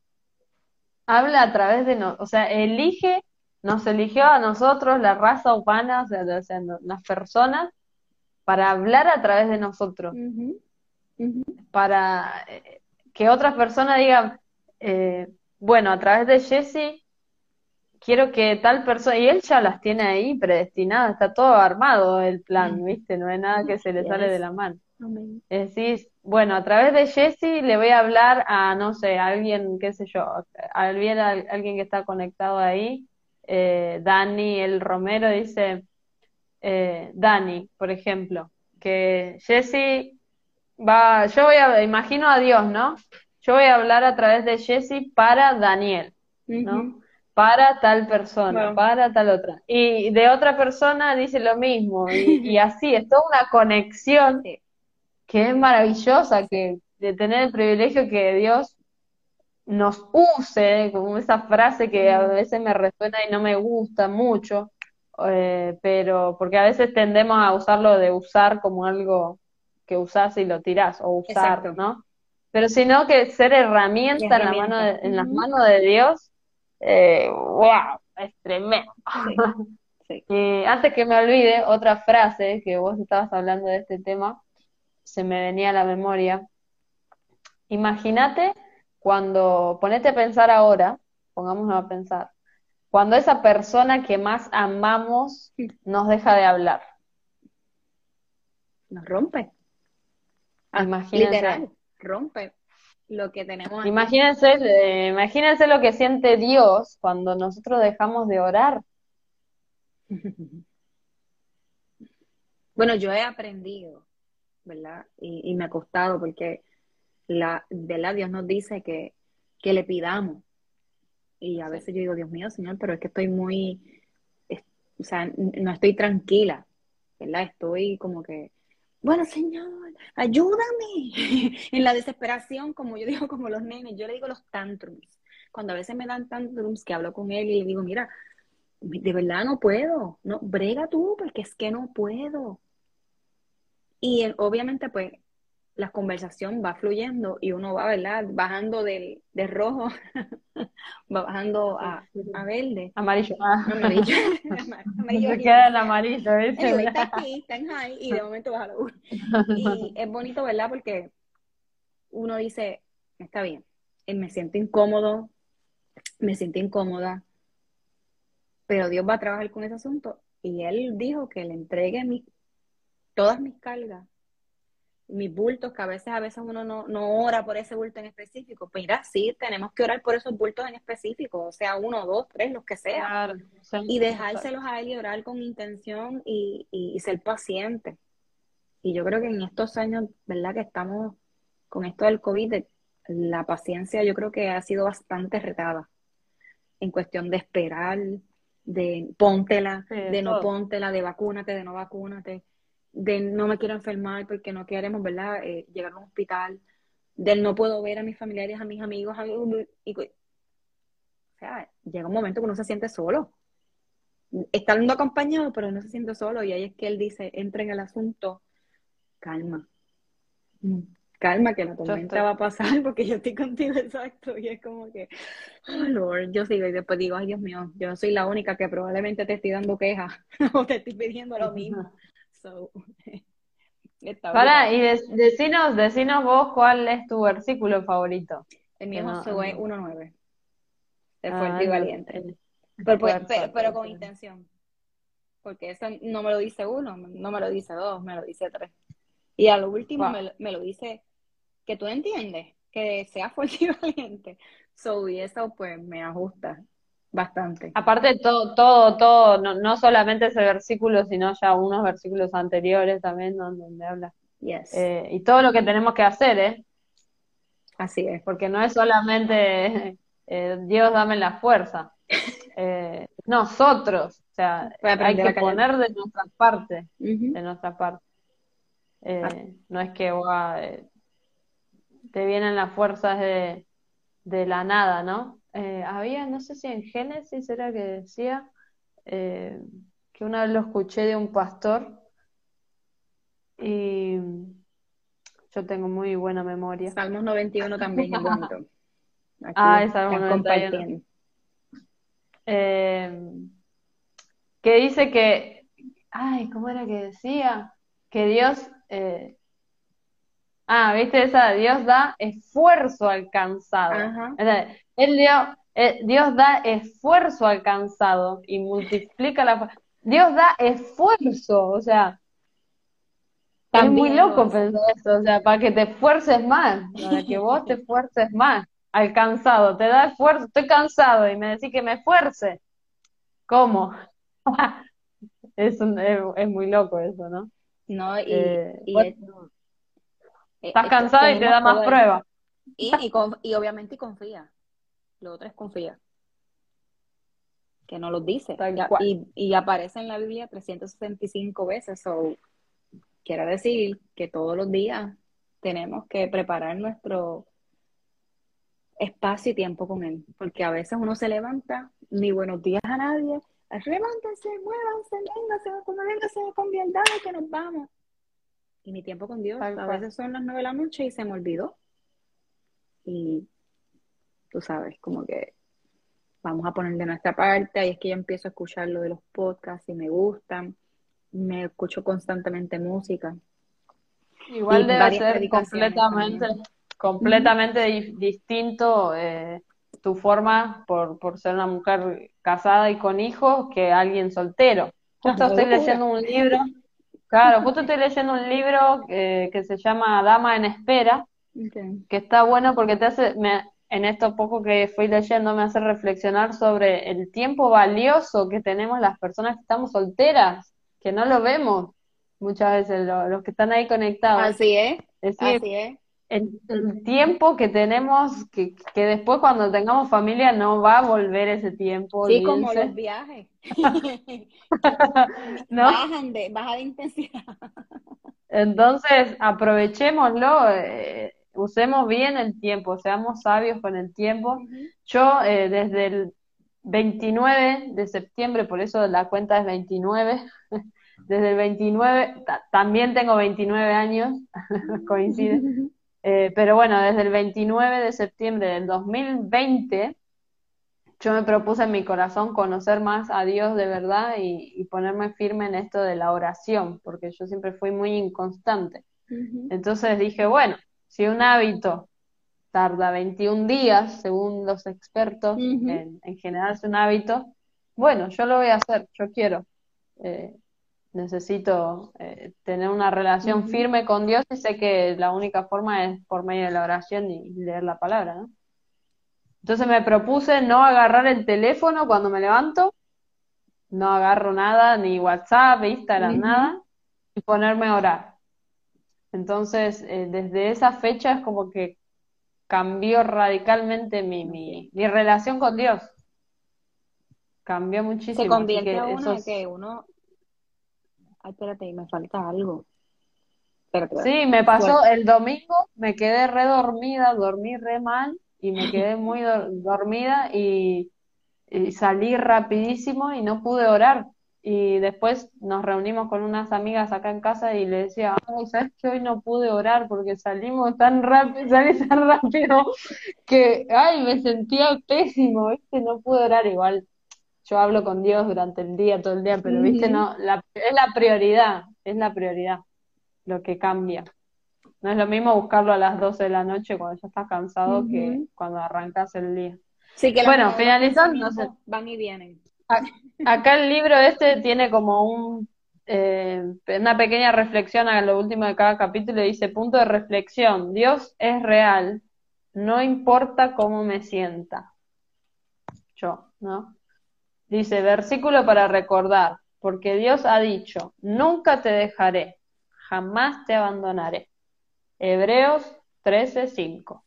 habla a través de nosotros, o sea, elige, nos eligió a nosotros, la raza humana, o sea, las personas, para hablar a través de nosotros. Para eh, que otras personas digan, eh, bueno, a través de Jesse quiero que tal persona, y él ya las tiene ahí predestinadas, está todo armado el plan, ¿viste? No hay nada que se le sale de la mano. Decís, bueno, a través de Jesse le voy a hablar a, no sé, a alguien, qué sé yo, a alguien, alguien que está conectado ahí, eh, Dani, el Romero, dice, eh, Dani, por ejemplo, que Jesse va, yo voy a, imagino a Dios, ¿no? Yo voy a hablar a través de Jesse para Daniel, ¿no? para tal persona, para tal otra. Y de otra persona dice lo mismo. Y, así, es toda una conexión que es maravillosa, que de tener el privilegio que Dios nos use, como esa frase que a veces me resuena y no me gusta mucho, eh, pero porque a veces tendemos a usarlo de usar como algo que usás y lo tirás, o usar, ¿no? Pero sino que ser herramienta, En, la mano en las manos de Dios eh, wow, es tremendo. antes que me olvide, otra frase que vos estabas hablando de este tema, se me venía a la memoria. Imagínate cuando, ponete a pensar ahora, pongámonos a pensar, cuando esa persona que más amamos nos deja de hablar. Nos rompe. Imagínate. Literal, rompe lo que tenemos. Imagínense, eh, imagínense lo que siente Dios cuando nosotros dejamos de orar. Bueno, yo he aprendido, ¿verdad? Y, me ha costado porque la, la Dios nos dice que, que le pidamos. Y a veces yo digo, Dios mío, Señor, pero es que estoy muy, o sea, no estoy tranquila, ¿verdad? Estoy como que bueno, Señor, ayúdame. en la desesperación, como yo digo, como los nenes, yo le digo los tantrums. Cuando a veces me dan tantrums que hablo con él y le digo, mira, de verdad no puedo, no, brega tú, porque es que no puedo. Y obviamente, pues, la conversación va fluyendo y uno va, ¿verdad? Bajando del, de rojo, va bajando a, a verde. Amarillo. Ah. Amarillo. amarillo Se queda el amarillo, ¿ves? está aquí, está en high y de momento baja la Y es bonito, ¿verdad? Porque uno dice, está bien, eh, me siento incómodo, me siento incómoda, pero Dios va a trabajar con ese asunto. Y Él dijo que le entregue mi, todas mis cargas mis bultos, que a veces a veces uno no, no ora por ese bulto en específico. Pues mira, sí, tenemos que orar por esos bultos en específico, o sea, uno, dos, tres, los que sea. y dejárselos a él y orar con intención y, y, ser paciente. Y yo creo que en estos años, ¿verdad? Que estamos con esto del COVID, la paciencia yo creo que ha sido bastante retada en cuestión de esperar, de póntela, de no póntela, de vacúnate, de no vacúnate de no me quiero enfermar porque no queremos, ¿verdad?, eh, llegar a un hospital, del no puedo ver a mis familiares, a mis amigos, y, o sea, llega un momento que uno se siente solo. Está estando acompañado, pero no se siente solo, y ahí es que él dice, entra en el asunto, calma, mm, calma que la tormenta va a pasar porque yo estoy contigo exacto y es como que oh Lord yo sigo y después digo ay Dios mío yo soy la única que probablemente te estoy dando quejas o te estoy pidiendo lo mismo Para, y decinos, decinos vos cuál es tu versículo favorito. El mío es Josué 1.9. El ah, fuerte y valiente. Pero, con intención. Porque eso no me lo dice uno, no me lo dice dos, me lo dice tres. Y a lo último me, me, lo dice que tú entiendes, que sea fuerte y valiente. So, y eso pues me ajusta bastante. Aparte todo, todo, todo, no, no solamente ese versículo, sino ya unos versículos anteriores también donde, habla. Yes. Eh, y todo lo que tenemos que hacer, ¿eh? Así es. Porque no es solamente eh, Dios dame la fuerza. Eh, nosotros sea, Para hay que poner de nuestra parte, de nuestra parte. Ah. no es que te vienen las fuerzas de, de la nada, ¿no? Eh, había, no sé si en Génesis era que decía, eh, que una vez lo escuché de un pastor y yo tengo muy buena memoria. Salmos 91 también es Ah, el Salmo están 91. compartiendo. Eh, que dice que, ay, ¿cómo era que decía? Que Dios, eh, ah, viste esa, Dios da esfuerzo al cansado. Ajá. O sea, él dio- eh, Dios da esfuerzo al cansado y multiplica la... fu- Dios da esfuerzo, o sea, es muy loco pensar eso, o sea, para que te esfuerces más, para que vos te esfuerces más al cansado, te da esfuerzo, estoy cansado y me decís que me esfuerce. ¿Cómo? Es, un- es, es muy loco eso, ¿no? No, y, Eh, y eh, estás eh, cansado y te da más pruebas. Y, y, y obviamente confía. Lo otro es confía. Que no los dice. Ya- y, y aparece en la Biblia 365 veces. So, quiere decir que todos los días tenemos que preparar nuestro espacio y tiempo con Él. Porque a veces uno se levanta, ni buenos días a nadie. Levántense, muévanse, vénganse, como vénganse con verdad que nos vamos. Y mi tiempo con Dios, Tal a cual. veces son las nueve de la noche y se me olvidó. Y tú sabes, como que vamos a poner de nuestra parte. Ahí es que yo empiezo a escuchar lo de los podcasts y me gustan. Me escucho constantemente música. Igual Y debe ser completamente, también. completamente di- distinto eh, tu forma por, por ser una mujer casada y con hijos que alguien soltero. Justo estoy leyendo un libro, claro, justo estoy leyendo un libro eh, que se llama Dama en Espera, que está bueno porque te hace, me, en esto poco que fui leyendo, me hace reflexionar sobre el tiempo valioso que tenemos las personas que estamos solteras, que no lo vemos muchas veces, lo- los que están ahí conectados. Así es, Es decir, así es. el, el tiempo que tenemos, que, que después cuando tengamos familia no va a volver ese tiempo, Sí, como los viajes. ¿No? Bajan de, baja de intensidad. Entonces, aprovechémoslo, eh, usemos bien el tiempo, seamos sabios con el tiempo. Yo eh, desde el 29 de septiembre, por eso la cuenta es 29, desde el 29, ta- también tengo 29 años, coincide, Eh, pero bueno, desde el 29 de septiembre del 2020, yo me propuse en mi corazón conocer más a Dios de verdad y, y ponerme firme en esto de la oración, porque yo siempre fui muy inconstante. Entonces dije, bueno, si un hábito tarda 21 días, según los expertos, en, en generarse un hábito, bueno, yo lo voy a hacer, yo quiero. Eh, necesito eh, tener una relación firme con Dios y sé que la única forma es por medio de la oración y leer la palabra, ¿no? Entonces me propuse no agarrar el teléfono cuando me levanto, no agarro nada, ni WhatsApp, Instagram, nada, y ponerme a orar. Entonces, eh, desde esa fecha es como que cambió radicalmente mi, mi, mi relación con Dios. Cambió Se muchísimo, así convierte que uno eso de es- que uno. Ay, espérate, me falta algo. Espérate, espérate. Sí, me pasó el domingo, me quedé re dormida, dormí re mal y me quedé muy dor- dormida y, y salí rapidísimo y no pude orar. Y después nos reunimos con unas amigas acá en casa y le decía, ay, ¿sabes que hoy no pude orar porque salimos tan rápido, salí tan rápido que, ay, me sentía pésimo, ¿viste? No pude orar igual. Yo hablo con Dios durante el día, todo el día, pero, ¿viste? No, la, es la prioridad, es la prioridad lo que cambia. No es lo mismo buscarlo a las 12 de la noche cuando ya estás cansado que cuando arrancas el día. Sí, que Bueno, finalizando, van y vienen. Acá el libro este tiene como un, eh, una pequeña reflexión a lo último de cada capítulo y dice, punto de reflexión, Dios es real, no importa cómo me sienta. Yo, ¿no? Dice, versículo para recordar, porque Dios ha dicho, nunca te dejaré, jamás te abandonaré. Hebreos 13:5.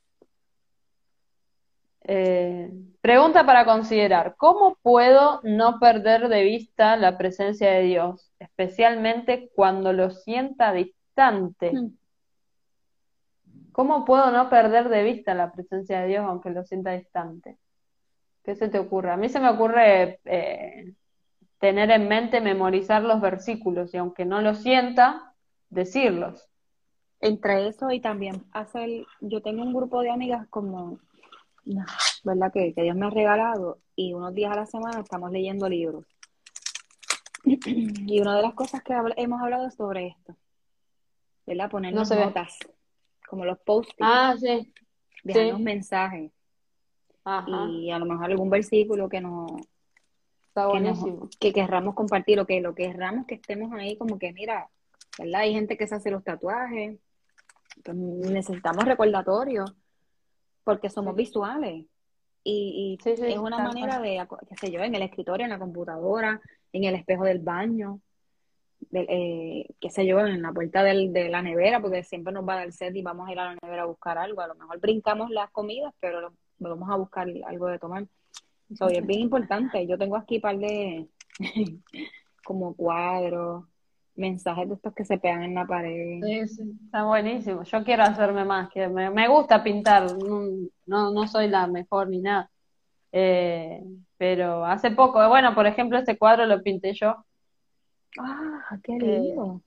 Eh, pregunta para considerar, ¿cómo puedo no perder de vista la presencia de Dios, especialmente cuando lo sienta distante? Mm. ¿Cómo puedo no perder de vista la presencia de Dios aunque lo sienta distante? ¿Qué se te ocurre? A mí se me ocurre eh, tener en mente memorizar los versículos y aunque no lo sienta, decirlos. Entre eso y también hacer, yo tengo un grupo de amigas como, ¿verdad? Que, que Dios me ha regalado y unos días a la semana estamos leyendo libros. Y una de las cosas que habl- hemos hablado es sobre esto, ¿verdad? Ponernos No ve. notas, como los post Ah, sí. dejarnos sí. mensajes Ajá. y a lo mejor algún versículo que nos, Está que nos- que querramos compartir o que lo querramos que estemos ahí como que mira, ¿verdad? Hay gente que se hace los tatuajes, necesitamos recordatorios porque somos Sí. visuales y, y Sí, sí, es una manera de, qué sé yo, en el escritorio, en la computadora, en el espejo del baño, de- eh, qué sé yo, en la puerta del- de la nevera, porque siempre nos va a dar sed y vamos a ir a la nevera a buscar algo. A lo mejor brincamos las comidas, pero lo- vamos a buscar algo de tomar. So, es bien importante. Yo tengo aquí un par de como cuadros, mensajes de estos que se pegan en la pared. Sí, sí, está buenísimo. Yo quiero hacerme más, que me, me gusta pintar, no, no, no soy la mejor ni nada. Eh, pero hace poco, bueno, por ejemplo, este cuadro lo pinté yo, Ah, qué lindo.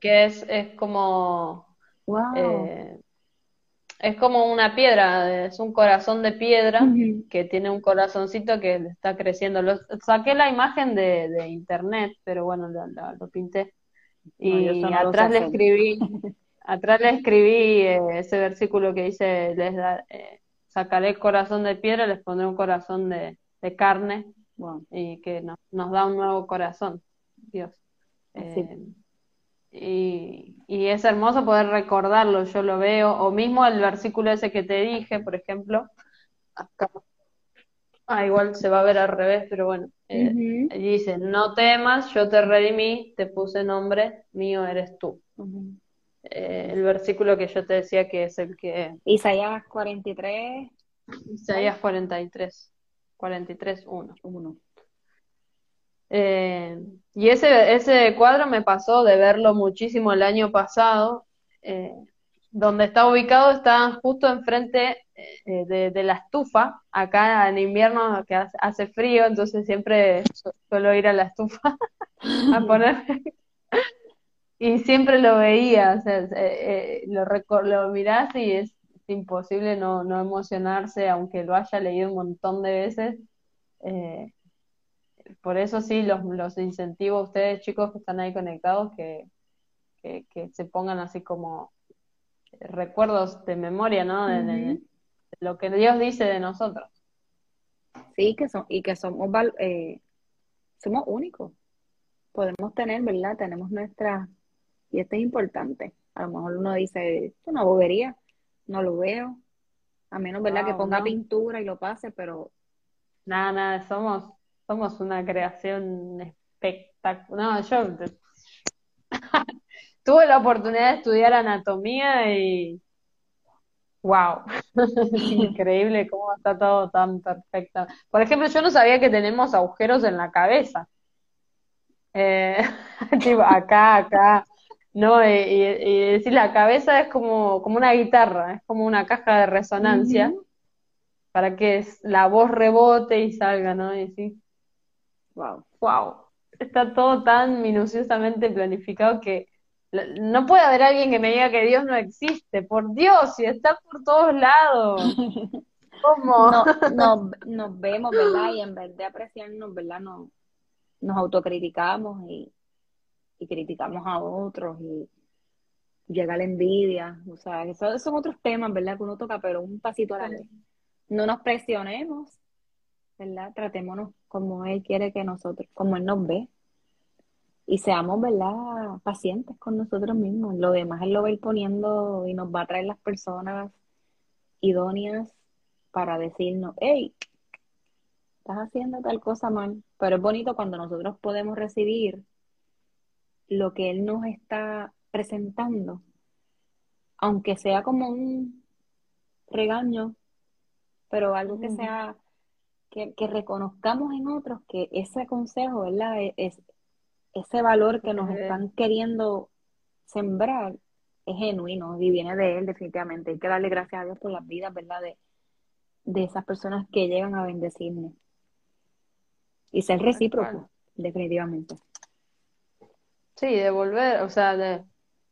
que es, es como, Wow. eh, es como una piedra, es un corazón de piedra que tiene un corazoncito que está creciendo. Lo, saqué la imagen de, de internet, pero bueno, lo, lo- lo pinté. Y no atrás le escribí, atrás le escribí eh, ese versículo que dice, les da- eh, sacaré el corazón de piedra, les pondré un corazón de, de carne Wow. y que nos, nos da un nuevo corazón, Dios. Eh, y, y es hermoso poder recordarlo, yo lo veo, o mismo el versículo ese que te dije, por ejemplo, acá. Ah, igual se va a ver al revés, pero bueno, eh, dice, no temas, yo te redimí, te puse nombre, mío eres tú. Eh, el versículo que yo te decía que es el que, Isaías 43, Isaías 43, 43, 1. 1. Eh, y ese, ese cuadro me pasó de verlo muchísimo el año pasado. eh, donde está ubicado está justo enfrente eh, de, de la estufa. Acá en invierno que hace, hace frío, entonces siempre su- suelo ir a la estufa a poner. Y siempre lo veía, o sea, eh, eh, lo, recor- lo mirás y es, imposible no, no emocionarse, aunque lo haya leído un montón de veces. Eh, por eso sí, los, los incentivo a ustedes, chicos, que están ahí conectados, que, que, que se pongan así como recuerdos de memoria, ¿no? De, de- de Ujú. lo que Dios dice de nosotros. Sí, que son, y que somos, eh, somos únicos. Podemos tener, ¿verdad? Tenemos nuestra, y esto es importante. A lo mejor uno dice, esto es una bobería, no lo veo. A menos, ¿verdad? que ponga no. pintura y lo pase, pero Nada, nada, somos, somos una creación espectacular. No, yo tuve la oportunidad de estudiar anatomía y wow, es increíble cómo está todo tan perfecto. Por ejemplo, yo no sabía que tenemos agujeros en la cabeza. Eh, tipo, acá, acá. No, y, y- y decir la cabeza es como, como una guitarra, es como una caja de resonancia para que la voz rebote y salga, ¿no? Y decir, wow. wow, está todo tan minuciosamente planificado que no puede haber alguien que me diga que Dios no existe, por Dios, y está por todos lados. ¿Cómo? No, nos, nos vemos, ¿verdad? Y en vez de apreciarnos, ¿verdad? Nos, nos autocriticamos y, y criticamos a otros y llega la envidia. O sea, esos son otros temas, ¿verdad? Que uno toca, pero un pasito a la vez. No nos presionemos, ¿verdad? Tratémonos como Él quiere que nosotros, como Él nos ve. Y seamos, ¿verdad? Pacientes con nosotros mismos. Lo demás Él lo va a ir poniendo y nos va a traer las personas idóneas para decirnos, hey, estás haciendo tal cosa mal. Pero es bonito cuando nosotros podemos recibir lo que Él nos está presentando, aunque sea como un regaño, pero algo que sea que, que reconozcamos en otros que ese consejo, ¿verdad? Es, ese valor que nos están queriendo sembrar es genuino y viene de Él definitivamente. Hay que darle gracias a Dios por las vidas, ¿verdad? De, de esas personas que llegan a bendecirnos. Y ser recíproco, cual. definitivamente. Sí, devolver, o sea, de,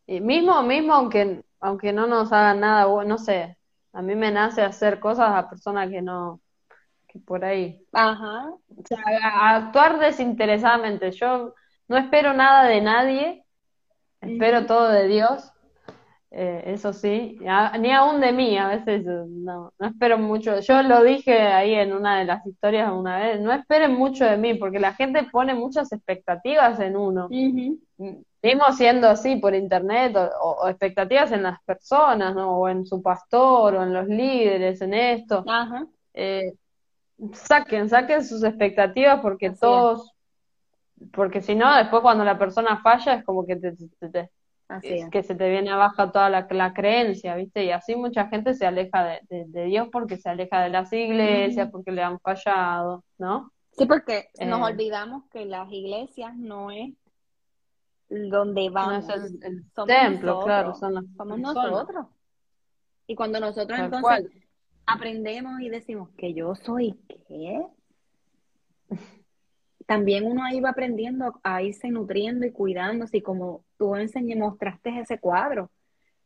y mismo, mismo aunque, aunque no nos hagan nada, no sé, a mí me nace hacer cosas a personas que no, que por ahí, Ajá. o sea, actuar desinteresadamente. Yo no espero nada de nadie, espero todo de Dios, eh, eso sí, a- ni aún de mí, a veces eh, no, no espero mucho. Yo lo dije ahí en una de las historias una vez, no esperen mucho de mí, porque la gente pone muchas expectativas en uno. Mismo siendo así por internet o, o- o expectativas en las personas, ¿no? O en su pastor, o en los líderes, en esto. Eh, saquen, saquen sus expectativas porque Así es. Porque si no, después cuando la persona falla es como que te, te- te- Así es es. que se te viene abajo toda la, la creencia, ¿viste? Y así mucha gente se aleja de, de- de Dios porque se aleja de las iglesias, porque le han fallado, ¿no? Sí, porque nos Eh, olvidamos que las iglesias no es donde no vamos, es el, templo, claro, son las somos nosotros. Y cuando nosotros entonces cual. aprendemos y decimos que yo soy qué, también uno ahí va aprendiendo a irse nutriendo y cuidándose y como tú enseñé, mostraste ese cuadro,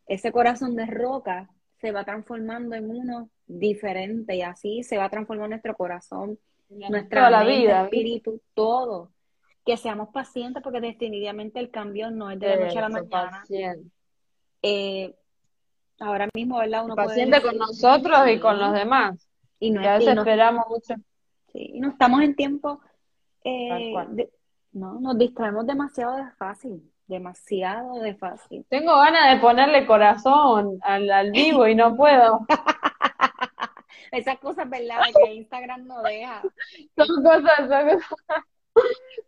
ese corazón de roca se va transformando en uno diferente y así se va transformando nuestro corazón, nuestra la mente, vida, espíritu, todo. Que seamos pacientes porque definitivamente el cambio no es de la noche a la mañana. Eh, ahora mismo, ¿verdad? Uno puede Paciente con decir, nosotros y con los demás, y no, a y veces no- esperamos mucho, sí, y no estamos en tiempo, eh, de- no, nos distraemos demasiado de fácil, demasiado de fácil. Tengo ganas de ponerle corazón al, al vivo y no puedo. Esas cosas, ¿verdad? Que Instagram no deja. Son cosas, son cosas,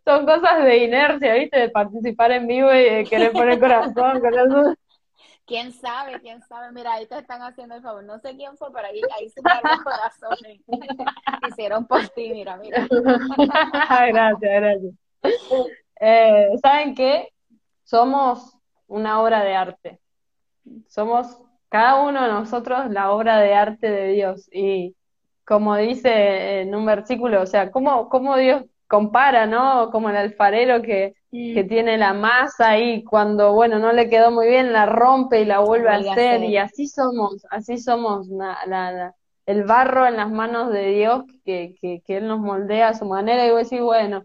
son cosas de inercia, ¿viste? De participar en vivo y de querer poner corazón, corazón. ¿Quién sabe? ¿Quién sabe? Mira, ahí te están haciendo el favor. No sé quién fue, pero ahí, ahí se los corazones. Hicieron por ti, mira, mira. Gracias, gracias. Eh, ¿saben qué? Somos una obra de arte. Somos cada uno de nosotros la obra de arte de Dios. Y como dice en un versículo, o sea, ¿cómo, cómo Dios compara, ¿no? Como el alfarero que, que tiene la masa y cuando, bueno, no le quedó muy bien, la rompe y la vuelve a a hacer. hacer. Y así somos, así somos la- la- la- el barro en las manos de Dios que, que, que Él nos moldea a su manera. Y vos decís, bueno,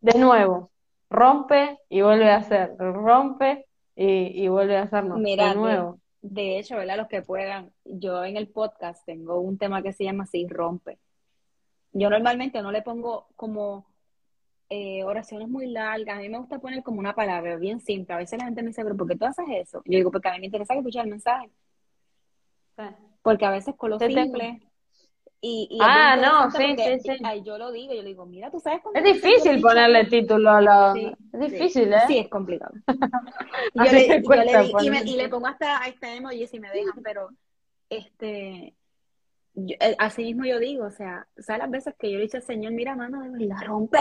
de nuevo, rompe y vuelve a hacer, rompe y, y vuelve a hacernos, de, nuevo. de hecho, ¿verdad? Los que puedan, yo en el podcast tengo un tema que se llama así, rompe. Yo normalmente no le pongo como eh, oraciones muy largas, a mí me gusta poner como una palabra bien simple. A veces la gente me dice, pero ¿por qué tú haces eso? Yo digo, porque a mí me interesa escuchar el mensaje, Sí. porque a veces con lo simple y, y Ah, no, sí, sí, sí. ay, yo lo digo, yo le digo, mira, tú sabes Es difícil ponerle título a la... Sí, Es sí, difícil, ¿eh? sí, es complicado. Yo le, yo le di- y, me- ponerle y le pongo hasta a este emoji si me dejan, pero este, yo- eh, así mismo yo digo, o sea, ¿sabes las veces que yo le he dicho al Señor, mira, mano, de verdad, rompe